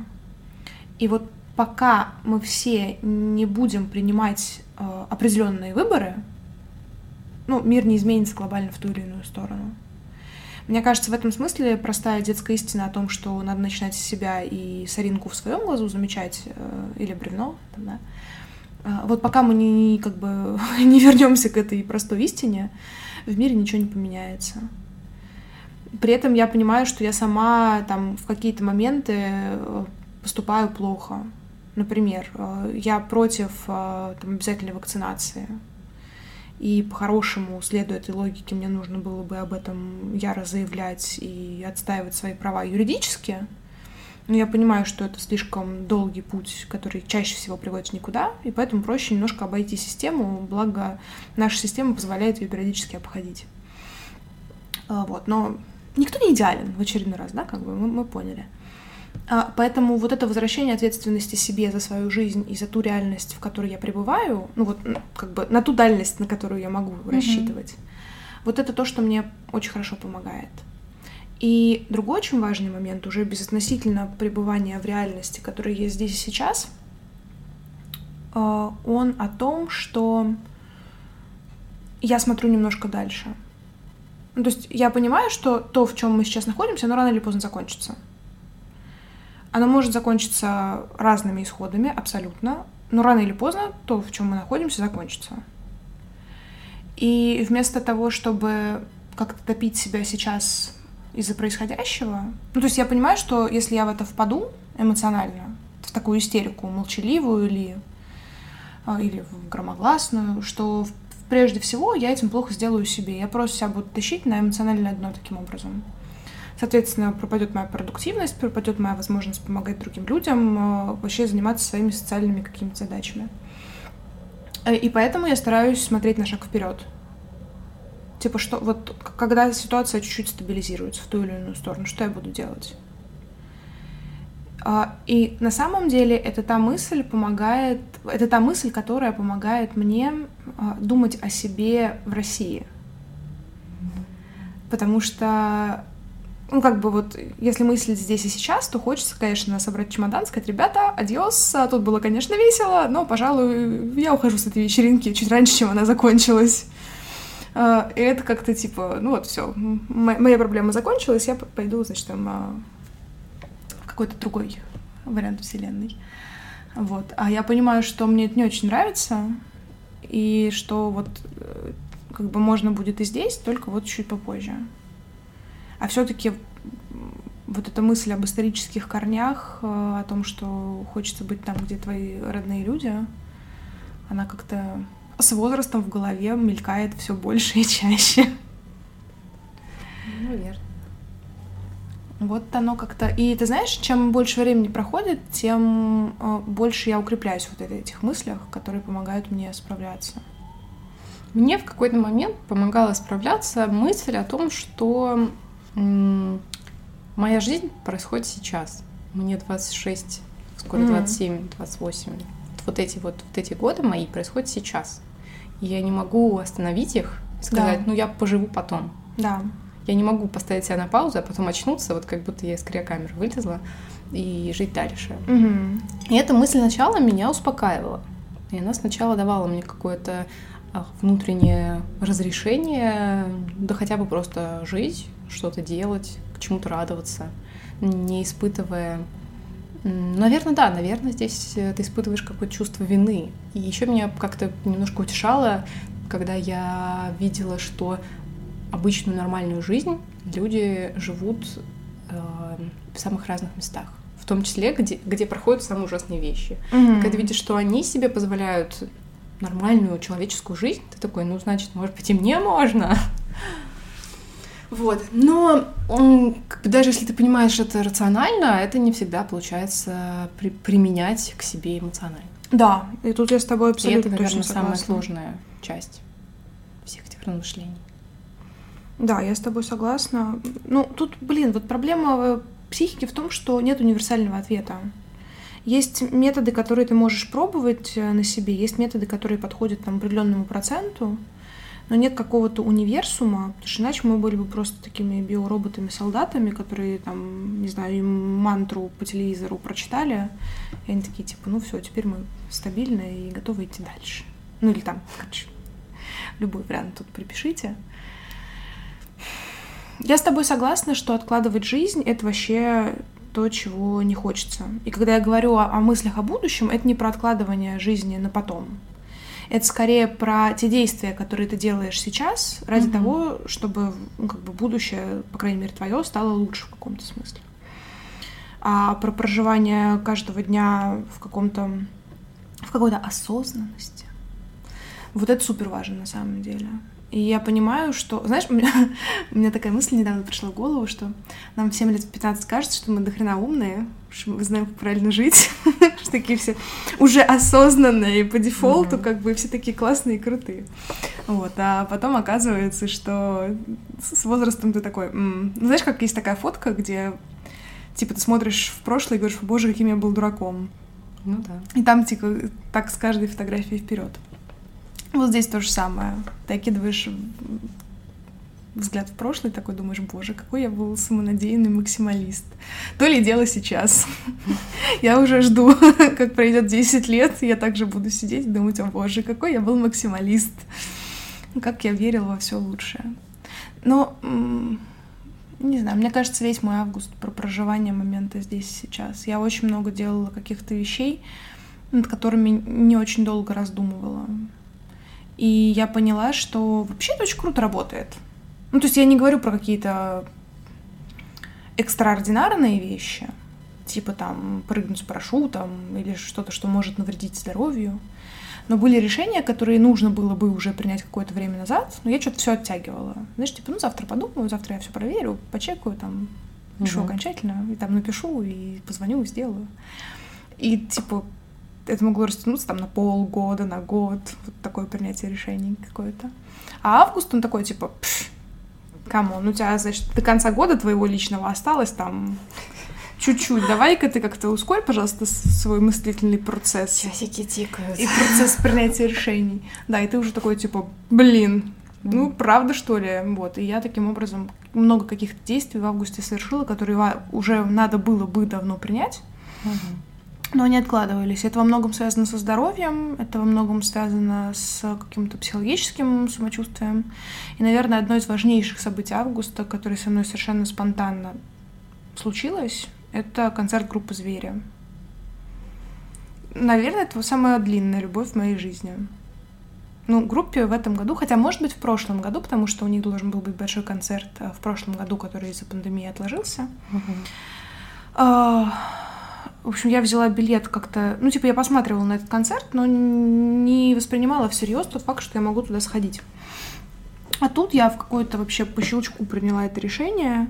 И вот пока мы все не будем принимать а, определенные выборы, ну, мир не изменится глобально в ту или иную сторону. Мне кажется, в этом смысле простая детская истина о том, что надо начинать с себя и соринку в своем глазу замечать, э, или бревно, там, да, вот пока мы не, как бы, не вернемся к этой простой истине, в мире ничего не поменяется. При этом я понимаю, что я сама там в какие-то моменты э, поступаю плохо. Например, э, я против э, там, обязательной вакцинации. И по-хорошему, следуя этой логике, мне нужно было бы об этом яро заявлять и отстаивать свои права юридически. Но я понимаю, что это слишком долгий путь, который чаще всего приводит никуда, и поэтому проще немножко обойти систему, благо наша система позволяет ее периодически обходить. А, вот, но никто не идеален в очередной раз, да, как бы мы, мы поняли. А, поэтому вот это возвращение ответственности себе за свою жизнь и за ту реальность, в которой я пребываю, ну вот как бы на ту дальность, на которую я могу mm-hmm. рассчитывать, вот это то, что мне очень хорошо помогает. И другой очень важный момент, уже безотносительно пребывания в реальности, которая есть здесь и сейчас, э, он о том, что я смотрю немножко дальше. Ну, то есть я понимаю, что то, в чем мы сейчас находимся, оно рано или поздно закончится. Оно может закончиться разными исходами, абсолютно, но рано или поздно то, в чем мы находимся, закончится. И вместо того, чтобы как-то топить себя сейчас из-за происходящего. Ну, то есть я понимаю, что если я в это впаду эмоционально, в такую истерику молчаливую или, а, или в громогласную, что прежде всего я этим плохо сделаю себе. Я просто себя буду тащить на эмоциональное дно таким образом. Соответственно, пропадет моя продуктивность, пропадет моя возможность помогать другим людям, а, вообще заниматься своими социальными какими-то задачами. Э, и поэтому я стараюсь смотреть на шаг вперед. Типа, что вот когда ситуация чуть-чуть стабилизируется в ту или иную сторону, что я буду делать? А, и на самом деле это та мысль помогает, это та мысль, которая помогает мне а, думать о себе в России. Потому что, ну, как бы вот, если мыслить здесь и сейчас, то хочется, конечно, собрать чемодан, сказать, ребята, адьос, тут было, конечно, весело, но, пожалуй, я ухожу с этой вечеринки чуть раньше, чем она закончилась. А, и это как-то типа, ну вот, все, моя проблема закончилась, я пойду, значит, там а, в какой-то другой вариант вселенной. Вот. А я понимаю, что мне это не очень нравится, и что вот э, как бы можно будет и здесь, только вот чуть попозже. А все-таки вот эта мысль об исторических корнях, э, о том, что хочется быть там, где твои родные люди, она как-то с возрастом в голове мелькает все больше и чаще. Ну, верно. Вот оно как-то... И ты знаешь, чем больше времени проходит, тем э, больше я укрепляюсь вот в этих мыслях, которые помогают мне справляться. Мне в какой-то момент помогала справляться мысль о том, что моя жизнь происходит сейчас. Мне 26, скоро 27, 28 вот эти вот, вот эти годы мои происходят сейчас. Я не могу остановить их и сказать, да. ну я поживу потом. Да. Я не могу поставить себя на паузу, а потом очнуться, вот как будто я из криокамеры вылезла и жить дальше. Угу. И эта мысль сначала меня успокаивала. И она сначала давала мне какое-то а, внутреннее разрешение, да хотя бы просто жить, что-то делать, к чему-то радоваться, не испытывая Наверное, да, наверное, здесь э, ты испытываешь какое-то чувство вины. И еще меня как-то немножко утешало, когда я видела, что обычную нормальную жизнь люди живут э, в самых разных местах. В том числе, где, где проходят самые ужасные вещи. Mm-hmm. Когда ты видишь, что они себе позволяют нормальную человеческую жизнь, ты такой, ну, значит, может быть, и мне можно. Вот. Но даже если ты понимаешь это рационально, это не всегда получается при применять к себе эмоционально. Да, и тут я с тобой абсолютно и это, наверное, точно самая сложная часть всех этих размышлений. Да, я с тобой согласна. Ну, тут, блин, вот проблема психики в том, что нет универсального ответа. Есть методы, которые ты можешь пробовать э, на себе, есть методы, которые подходят там, определенному проценту, но нет какого-то универсума, потому что иначе мы были бы просто такими биороботами-солдатами, которые там, не знаю, им мантру по телевизору прочитали, и они такие, типа, ну все, теперь мы стабильны и готовы идти дальше. Ну или там, короче, любой вариант тут припишите. Я с тобой согласна, что откладывать жизнь — это вообще то, чего не хочется. И когда я говорю о, о мыслях о будущем, это не про откладывание жизни на потом. Это скорее про те действия, которые ты делаешь сейчас, ради mm-hmm. того, чтобы ну, как бы будущее, по крайней мере, твое стало лучше в каком-то смысле. А про проживание каждого дня в каком-то в какой-то осознанности. Вот это супер важно на самом деле. И я понимаю, что... Знаешь, у меня, у меня такая мысль недавно пришла в голову, что нам всем лет 15 кажется, что мы дохрена умные, что мы знаем, как правильно жить, что такие все уже осознанные по дефолту, как бы все такие классные и крутые. Вот, а потом оказывается, что с возрастом ты такой... Ну, знаешь, как есть такая фотка, где типа ты смотришь в прошлое и говоришь, боже, каким я был дураком. Ну да. И там, типа, так с каждой фотографией вперед. Вот здесь то же самое. Ты окидываешь взгляд в прошлое, такой думаешь, боже, какой я был самонадеянный максималист. То ли дело сейчас. Я уже жду, как пройдет 10 лет, я также буду сидеть и думать, о боже, какой я был максималист. Как я верил во все лучшее. Но, не знаю, мне кажется, весь мой август про проживание момента здесь сейчас. Я очень много делала каких-то вещей, над которыми не очень долго раздумывала. И я поняла, что вообще это очень круто работает. Ну, то есть я не говорю про какие-то экстраординарные вещи, типа там прыгнуть с парашютом или что-то, что может навредить здоровью. Но были решения, которые нужно было бы уже принять какое-то время назад, но я что-то все оттягивала. Знаешь, типа, ну завтра подумаю, завтра я все проверю, почекаю, там, решу угу. окончательно, и там напишу, и позвоню, и сделаю. И типа это могло растянуться там на полгода, на год, вот такое принятие решений какое-то. А август, он такой, типа, come on, у тебя, значит, до конца года твоего личного осталось там чуть-чуть. Давай-ка ты как-то ускорь, пожалуйста, свой мыслительный процесс. Часики тикают. И процесс принятия решений. Да, и ты уже такой, типа, блин, ну, правда, что ли? Вот. И я таким образом много каких-то действий в августе совершила, которые уже надо было бы давно принять. Угу но они откладывались. Это во многом связано со здоровьем, это во многом связано с каким-то психологическим самочувствием. И, наверное, одно из важнейших событий августа, которое со мной совершенно спонтанно случилось, это концерт группы «Звери». Наверное, это самая длинная любовь в моей жизни. Ну, группе в этом году, хотя, может быть, в прошлом году, потому что у них должен был быть большой концерт э, в прошлом году, который из-за пандемии отложился. Uh-huh. В общем, я взяла билет как-то... Ну, типа, я посматривала на этот концерт, но не воспринимала всерьез тот факт, что я могу туда сходить. А тут я в какой-то вообще по щелчку приняла это решение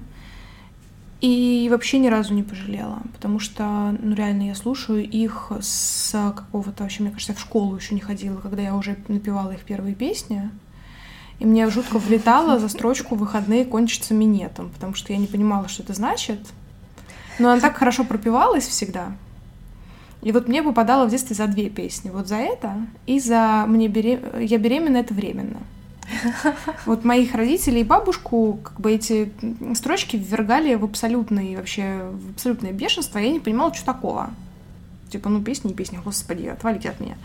и вообще ни разу не пожалела, потому что, ну, реально, я слушаю их с какого-то, вообще, мне кажется, я в школу еще не ходила, когда я уже напевала их первые песни, и мне жутко влетало за строчку «выходные кончатся минетом», потому что я не понимала, что это значит — но она так хорошо пропивалась всегда. И вот мне попадало в детстве за две песни. Вот за это и за «Мне берем... «Я беременна» — это временно. Вот моих родителей и бабушку как бы эти строчки ввергали в абсолютное вообще в абсолютное бешенство. Я не понимала, что такого. Типа, ну, песни и песни, господи, отвалите от меня.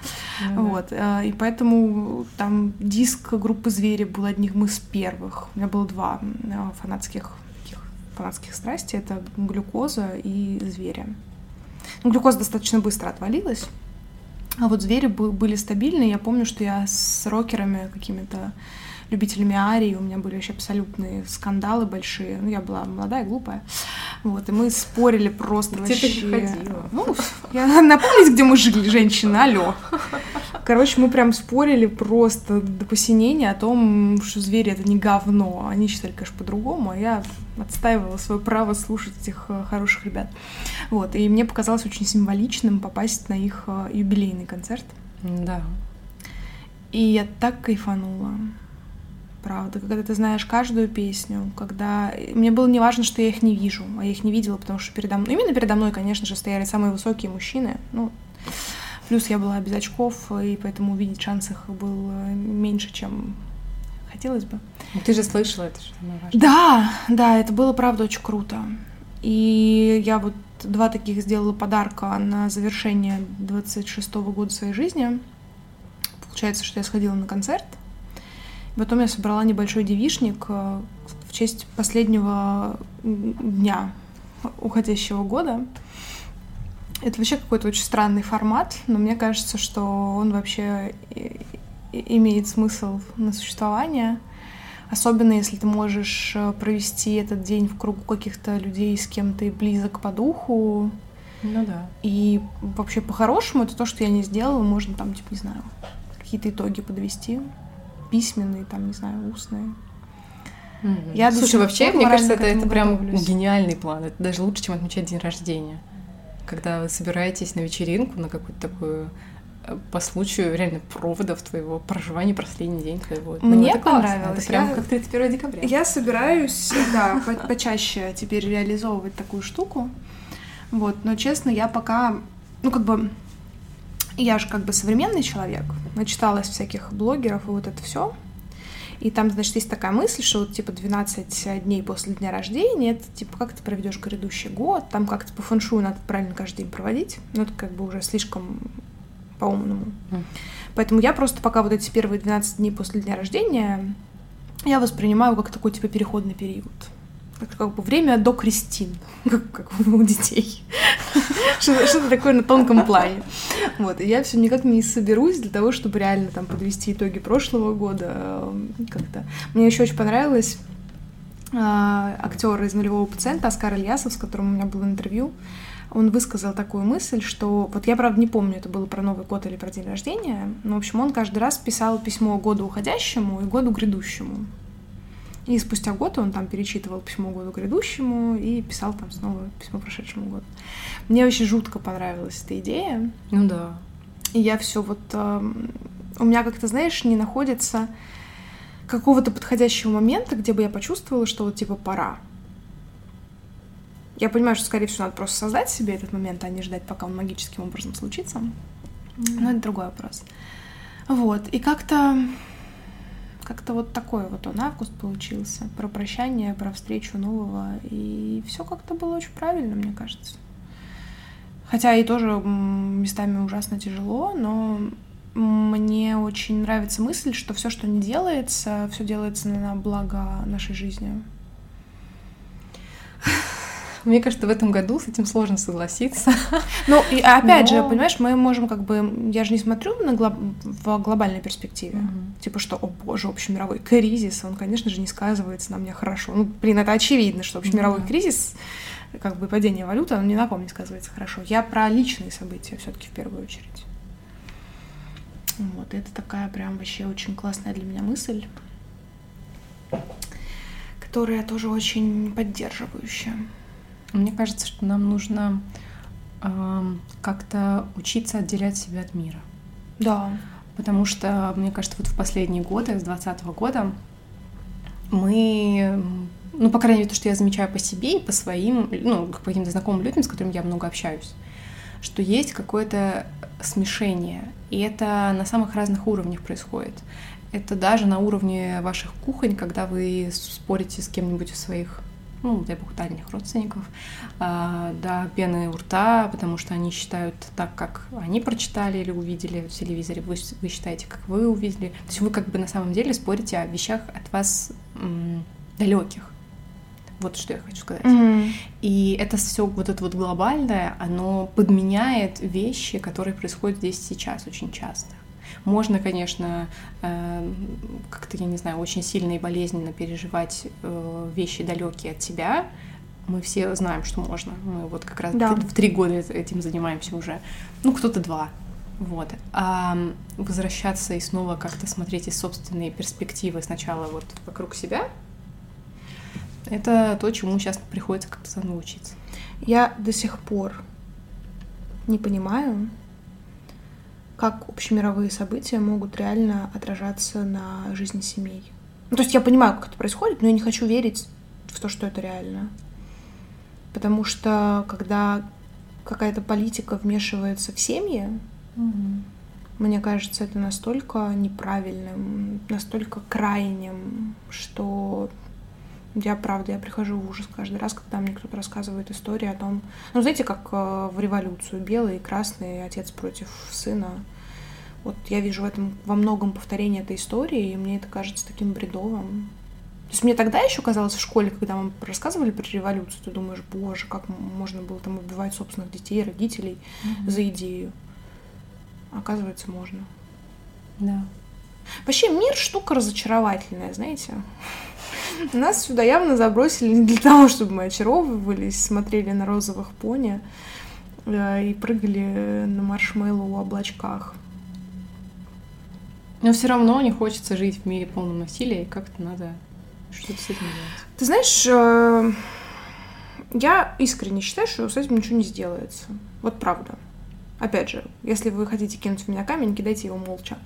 Ну, вот. Да. И поэтому там диск группы «Звери» был одним из первых. У меня было два фанатских фанатских страстей — это глюкоза и звери. Ну, глюкоза достаточно быстро отвалилась, а вот звери были стабильные. Я помню, что я с рокерами какими-то любителями арии, у меня были вообще абсолютные скандалы большие. Ну, я была молодая, глупая. Вот, и мы спорили просто где вообще. Ты ходила? Ну, я напомнить, где мы жили, женщина, алло. Короче, мы прям спорили просто до посинения о том, что звери — это не говно. Они считали, конечно, по-другому, а я отстаивала свое право слушать этих э, хороших ребят. Вот, и мне показалось очень символичным попасть на их э, юбилейный концерт. Да. И я так кайфанула правда, когда ты знаешь каждую песню, когда... Мне было не важно, что я их не вижу, а я их не видела, потому что передо мной... Именно передо мной, конечно же, стояли самые высокие мужчины, ну, плюс я была без очков, и поэтому увидеть шанс их был э, меньше, чем хотелось бы. Ну, ты же слышала это, что самое важное. Да, да, это было, правда, очень круто. И я вот два таких сделала подарка на завершение 26-го года своей жизни. Получается, что я сходила на концерт — Потом я собрала небольшой девишник э, в честь последнего дня уходящего года. Это вообще какой-то очень странный формат, но мне кажется, что он вообще имеет смысл на существование. Особенно если ты можешь э, провести этот день в кругу каких-то людей, с кем ты близок по духу. Ну да. И вообще по-хорошему это то, что я не сделала, можно там, типа, не знаю, какие-то итоги подвести письменные, там, не знаю, устные. Mm-hmm. Я Слушай, вообще, мне кажется, это, это прям гениальный план. Это даже лучше, чем отмечать день рождения. Когда вы собираетесь на вечеринку, на какую-то такую э, по случаю реально проводов твоего проживания последний день твоего. Ну, Мне это понравилось. Это прям я, как 31 декабря. Я собираюсь, да, по почаще теперь реализовывать такую штуку. Вот, но честно, я пока, ну как бы я же как бы современный человек, начиталась всяких блогеров и вот это все. И там, значит, есть такая мысль, что вот, типа, 12 дней после дня рождения, это, типа, как ты проведешь грядущий год, там как-то по фэншую надо правильно каждый день проводить, ну, это как бы уже слишком по-умному. Mm. Поэтому я просто пока вот эти первые 12 дней после дня рождения я воспринимаю как такой, типа, переходный период как бы время до крестин, как, как у детей. Что-то такое на тонком плане. Вот, и я все никак не соберусь для того, чтобы реально там подвести итоги прошлого года эм, как-то. Мне еще очень понравилось а, актер из нулевого пациента Оскар Ильясов, с которым у меня было интервью, он высказал такую мысль, что вот я, правда, не помню, это было про Новый год или про день рождения, но, в общем, он каждый раз писал письмо году уходящему и году грядущему. И спустя год он там перечитывал письмо году грядущему и писал там снова письмо прошедшему году. Мне очень жутко понравилась эта идея. Ну да. И я все вот... Э, у меня как-то, знаешь, не находится какого-то подходящего момента, где бы я почувствовала, что вот типа пора. Я понимаю, что, скорее всего, надо просто создать себе этот момент, а не ждать, пока он магическим образом случится. Mm-hmm. Но это другой вопрос. Вот. И как-то как-то вот такой вот он август получился. Про прощание, про встречу нового. И все как-то было очень правильно, мне кажется. Хотя и тоже местами ужасно тяжело, но мне очень нравится мысль, что все, что не делается, все делается на благо нашей жизни. Мне кажется, в этом году с этим сложно согласиться. Ну, и опять Но... же, понимаешь, мы можем как бы... Я же не смотрю на глоб... в глобальной перспективе. Угу. Типа, что, о боже, общемировой кризис, он, конечно же, не сказывается на мне хорошо. Ну, блин, это очевидно, что общемировой угу. кризис, как бы падение валюты, он ни на ком не сказывается хорошо. Я про личные события все таки в первую очередь. Вот, это такая прям вообще очень классная для меня мысль, которая тоже очень поддерживающая. Мне кажется, что нам нужно э, как-то учиться отделять себя от мира. Да. Потому что, мне кажется, вот в последние годы, с 2020 года, мы, ну, по крайней мере, то, что я замечаю по себе и по своим, ну, по каким-то знакомым людям, с которыми я много общаюсь, что есть какое-то смешение, и это на самых разных уровнях происходит. Это даже на уровне ваших кухонь, когда вы спорите с кем-нибудь из своих ну, дай бог, дальних родственников, э, до пены у рта, потому что они считают так, как они прочитали или увидели в телевизоре, вы, вы считаете, как вы увидели. То есть вы как бы на самом деле спорите о вещах от вас м, далеких. Вот что я хочу сказать. Mm-hmm. И это все вот это вот глобальное, оно подменяет вещи, которые происходят здесь сейчас очень часто. Можно, конечно, э, как-то, я не знаю, очень сильно и болезненно переживать э, вещи далекие от себя. Мы все знаем, что можно. Мы вот как раз да. в три года этим занимаемся уже. Ну, кто-то два. Вот. А возвращаться и снова как-то смотреть из собственной перспективы сначала вот вокруг себя, это то, чему сейчас приходится как-то заново учиться. Я до сих пор не понимаю, как общемировые события могут реально отражаться на жизни семей. Ну, то есть я понимаю, как это происходит, но я не хочу верить в то, что это реально. Потому что когда какая-то политика вмешивается в семьи, угу. мне кажется, это настолько неправильным, настолько крайним, что я, правда, я прихожу в ужас каждый раз, когда мне кто-то рассказывает историю о том... Ну, знаете, как э, в революцию белый и красный, отец против сына. Вот я вижу в этом во многом повторение этой истории, и мне это кажется таким бредовым. То есть мне тогда еще казалось в школе, когда вам рассказывали про революцию, ты думаешь, боже, как можно было там убивать собственных детей, родителей mm-hmm. за идею. Оказывается, можно. Да. Вообще мир штука разочаровательная, знаете. Нас сюда явно забросили не для того, чтобы мы очаровывались, смотрели на розовых пони э, и прыгали на маршмеллоу в облачках. Но все равно не хочется жить в мире полном насилия, и как-то надо что-то с этим делать. Ты знаешь, э, я искренне считаю, что с этим ничего не сделается. Вот правда. Опять же, если вы хотите кинуть в меня камень, кидайте его молча.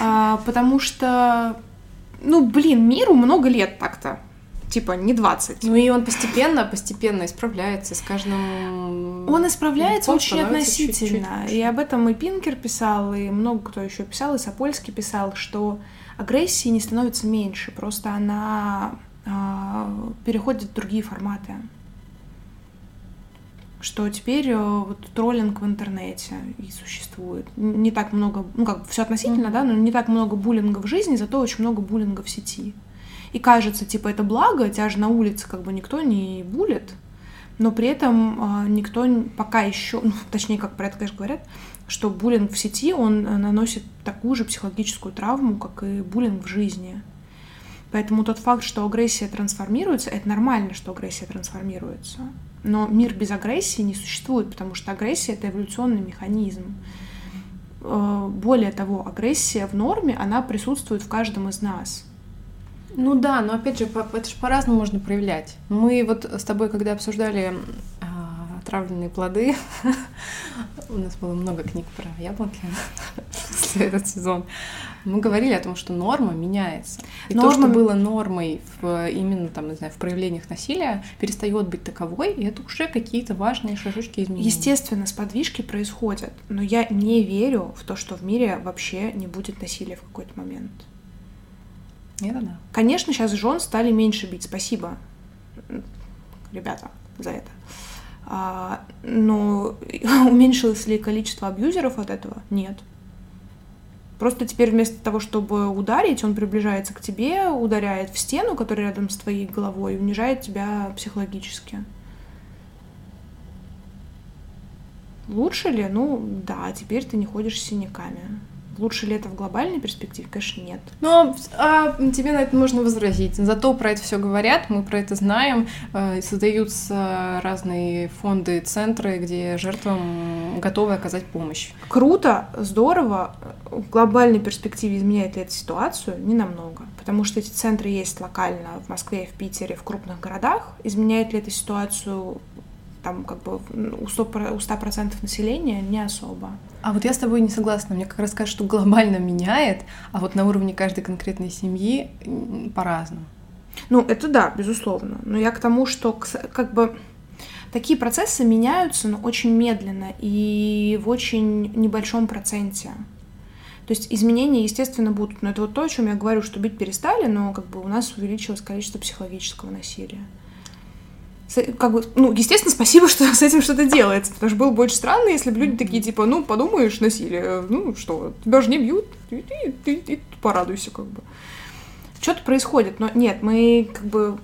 А, потому что ну, блин, миру много лет так-то. Типа, не 20. Ну и он постепенно, постепенно исправляется с каждым... Он исправляется очень относительно. Чуть-чуть. И об этом и Пинкер писал, и много кто еще писал, и Сапольский писал, что агрессии не становится меньше, просто она э, переходит в другие форматы что теперь э, вот троллинг в интернете и существует. Не так много, ну как все относительно, mm-hmm. да, но не так много буллинга в жизни, зато очень много буллинга в сети. И кажется, типа, это благо, тебя же на улице как бы никто не булит, но при этом э, никто пока еще, ну, точнее, как про это, конечно, говорят, что буллинг в сети, он э, наносит такую же психологическую травму, как и буллинг в жизни. Поэтому тот факт, что агрессия трансформируется, это нормально, что агрессия трансформируется. Но мир без агрессии не существует, потому что агрессия — это эволюционный механизм. Э, более того, агрессия в норме, она присутствует в каждом из нас. Ну да, но опять же, это же по-разному можно проявлять. Мы вот с тобой, когда обсуждали а, отравленные плоды, у нас было много книг про яблоки этот сезон, мы говорили о том, что норма меняется. И норма... то, что было нормой в, именно там, не знаю, в проявлениях насилия, перестает быть таковой, и это уже какие-то важные шажочки изменений. Естественно, сподвижки происходят, но я не верю в то, что в мире вообще не будет насилия в какой-то момент. Это да. Конечно, сейчас жен стали меньше бить, спасибо, ребята, за это. А, но уменьшилось ли количество абьюзеров от этого? Нет. Просто теперь вместо того, чтобы ударить, он приближается к тебе, ударяет в стену, которая рядом с твоей головой, и унижает тебя психологически. Лучше ли? Ну да, теперь ты не ходишь с синяками. Лучше ли это в глобальной перспективе? Конечно, нет. Но а, тебе на это можно возразить. Зато про это все говорят, мы про это знаем. Э, создаются разные фонды, центры, где жертвам готовы оказать помощь. Круто, здорово. В глобальной перспективе изменяет ли это ситуацию? Не намного. Потому что эти центры есть локально в Москве, в Питере, в крупных городах. Изменяет ли это ситуацию там как бы у 100%, у 100 населения не особо. А вот я с тобой не согласна. Мне как раз кажется, что глобально меняет, а вот на уровне каждой конкретной семьи по-разному. Ну, это да, безусловно. Но я к тому, что как бы такие процессы меняются, но очень медленно и в очень небольшом проценте. То есть изменения, естественно, будут. Но это вот то, о чем я говорю, что бить перестали, но как бы у нас увеличилось количество психологического насилия как бы, ну, естественно, спасибо, что с этим что-то делается, потому что было бы очень странно, если бы люди такие, типа, ну, подумаешь, насилие, ну, что, тебя же не бьют, и ты, ты, ты порадуйся, как бы. Что-то происходит, но нет, мы, как бы,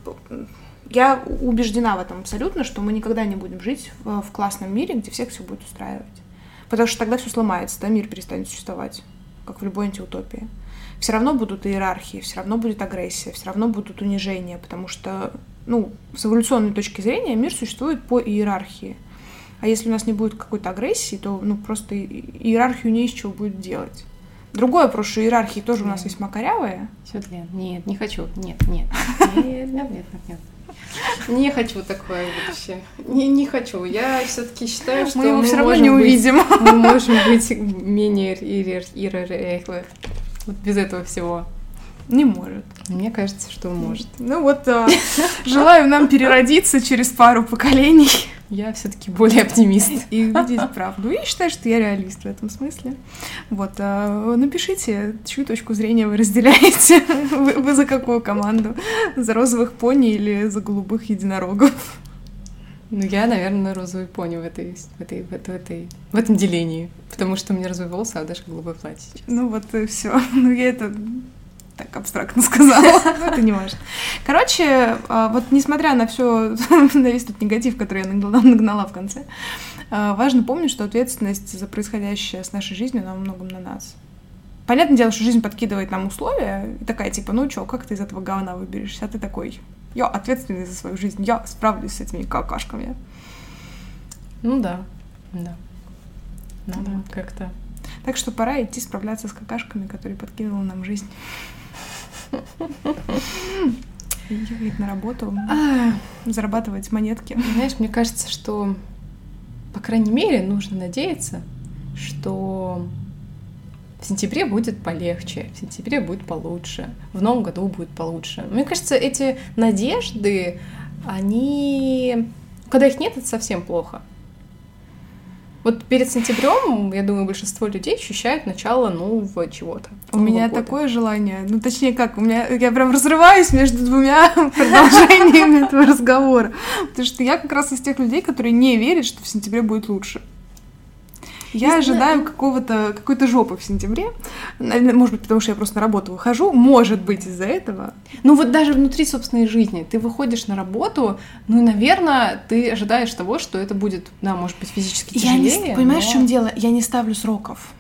я убеждена в этом абсолютно, что мы никогда не будем жить в, в классном мире, где всех все будет устраивать. Потому что тогда все сломается, да, мир перестанет существовать, как в любой антиутопии. Все равно будут иерархии, все равно будет агрессия, все равно будут унижения, потому что ну, с эволюционной точки зрения мир существует по иерархии. А если у нас не будет какой-то агрессии, то ну, просто иерархию не из чего будет делать. Другое что иерархии тоже у нас весьма корявые. Все, Лен, нет, не хочу, нет, нет, нет, нет, нет, нет, нет. Не хочу такое вообще. Не, не хочу. Я все-таки считаю, что мы его все равно не увидим. Мы можем быть менее иерархии. Вот без этого всего. Не может. Мне кажется, что может. Ну вот, а, желаю нам переродиться через пару поколений. Я все-таки более оптимист. И увидеть правду. И считаю, что я реалист в этом смысле. Вот, а, напишите, чью точку зрения вы разделяете. Вы, вы за какую команду? За розовых пони или за голубых единорогов? Ну, я, наверное, розовый пони в этой, в этой, в этой, в этой, в этом делении, потому что у меня розовые волосы, а Даша голубое платье сейчас. Ну вот и все. Ну я это так абстрактно сказала, но это не важно. Короче, а, вот несмотря на все, на весь тот негатив, который я нагнала в конце, а, важно помнить, что ответственность за происходящее с нашей жизнью, она во многом на нас. Понятное дело, что жизнь подкидывает нам условия, и такая типа, ну чё, как ты из этого говна выберешься? А ты такой, я ответственный за свою жизнь, я справлюсь с этими какашками. Ну да, да. Надо вот. как-то. Так что пора идти справляться с какашками, которые подкинула нам жизнь. Ехать на работу, а. зарабатывать монетки. Знаешь, мне кажется, что, по крайней мере, нужно надеяться, что в сентябре будет полегче, в сентябре будет получше, в новом году будет получше. Мне кажется, эти надежды, они... Когда их нет, это совсем плохо. Вот перед сентябрем, я думаю, большинство людей ощущают начало нового чего-то. У меня года. такое желание, ну точнее как, у меня я прям разрываюсь между двумя продолжениями этого разговора, потому что я как раз из тех людей, которые не верят, что в сентябре будет лучше. Я не ожидаю какого-то какой-то жопы в сентябре. Может быть, потому что я просто на работу выхожу. Может быть, из-за этого. Ну вот даже внутри собственной жизни. Ты выходишь на работу, ну, наверное, ты ожидаешь того, что это будет, да, может быть, физически тяжелее. Я не, понимаешь, но... в чем дело? Я не ставлю сроков.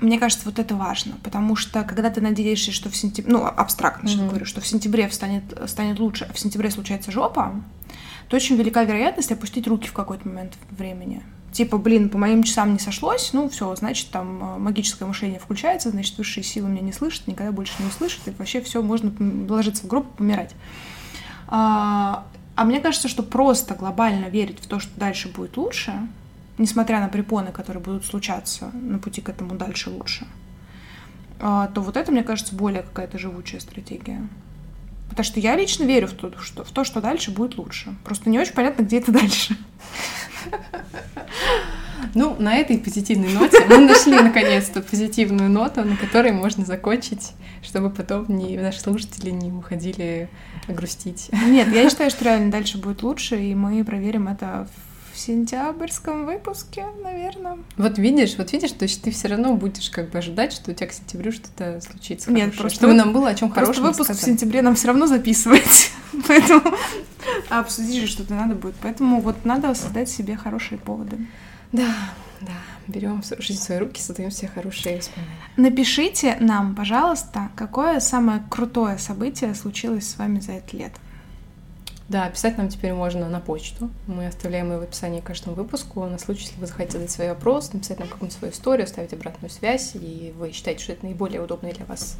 Мне кажется, вот это важно, потому что когда ты надеешься, что в сентябре, ну, абстрактно mm-hmm. говорю, что в сентябре станет, станет лучше, а в сентябре случается жопа, то очень велика вероятность опустить руки в какой-то момент времени. Типа, блин, по моим часам не сошлось, ну все, значит, там э, магическое мышление включается, значит, высшие силы меня не слышат, никогда больше не услышат, и вообще все, можно ложиться в группу, помирать. А, а мне кажется, что просто глобально верить в то, что дальше будет лучше, несмотря на препоны, которые будут случаться на пути к этому дальше лучше, а, то вот это, мне кажется, более какая-то живучая стратегия. Потому что я лично верю в то, что, в то, что дальше будет лучше. Просто не очень понятно, где это дальше. Ну, на этой позитивной ноте мы нашли наконец-то позитивную ноту, на которой можно закончить, чтобы потом не, наши слушатели не уходили грустить. Нет, я считаю, что реально дальше будет лучше, и мы проверим это в сентябрьском выпуске, наверное. Вот видишь, вот видишь, то есть ты все равно будешь как бы ожидать, что у тебя к сентябрю что-то случится. Нет, хорошее, просто чтобы нам было о чем хорошем. Просто выпуск сказать. в сентябре нам все равно записывать, поэтому обсудить же что-то надо будет. Поэтому вот надо создать себе хорошие поводы. Да, да. Берем жизнь в свои руки, создаем все хорошие воспоминания. Напишите нам, пожалуйста, какое самое крутое событие случилось с вами за это лето. Да, писать нам теперь можно на почту. Мы оставляем ее в описании к каждому выпуску. На случай, если вы захотите задать свой вопрос, написать нам какую-нибудь свою историю, оставить обратную связь, и вы считаете, что это наиболее удобный для вас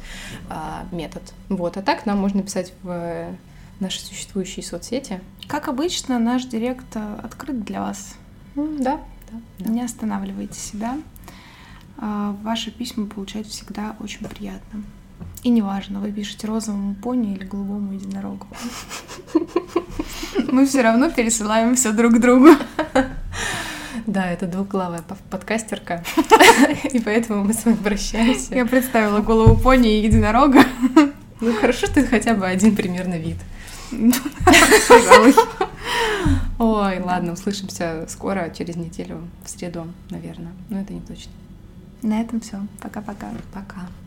а, метод. Вот. А так нам можно писать в наши существующие соцсети. Как обычно, наш директ открыт для вас. Да, да. Не останавливайте себя. А, ваши письма получать всегда очень приятно. И неважно, вы пишете розовому пони или голубому единорогу. Мы все равно пересылаем все друг другу. Да, это двуглавая подкастерка, и поэтому мы с вами прощаемся. Я представила голову пони и единорога. Ну хорошо, что это хотя бы один примерно вид. Пожалуй. Ой, ладно, услышимся скоро, через неделю, в среду, наверное. Но это не точно. На этом все. Пока-пока. Пока. -пока. Пока.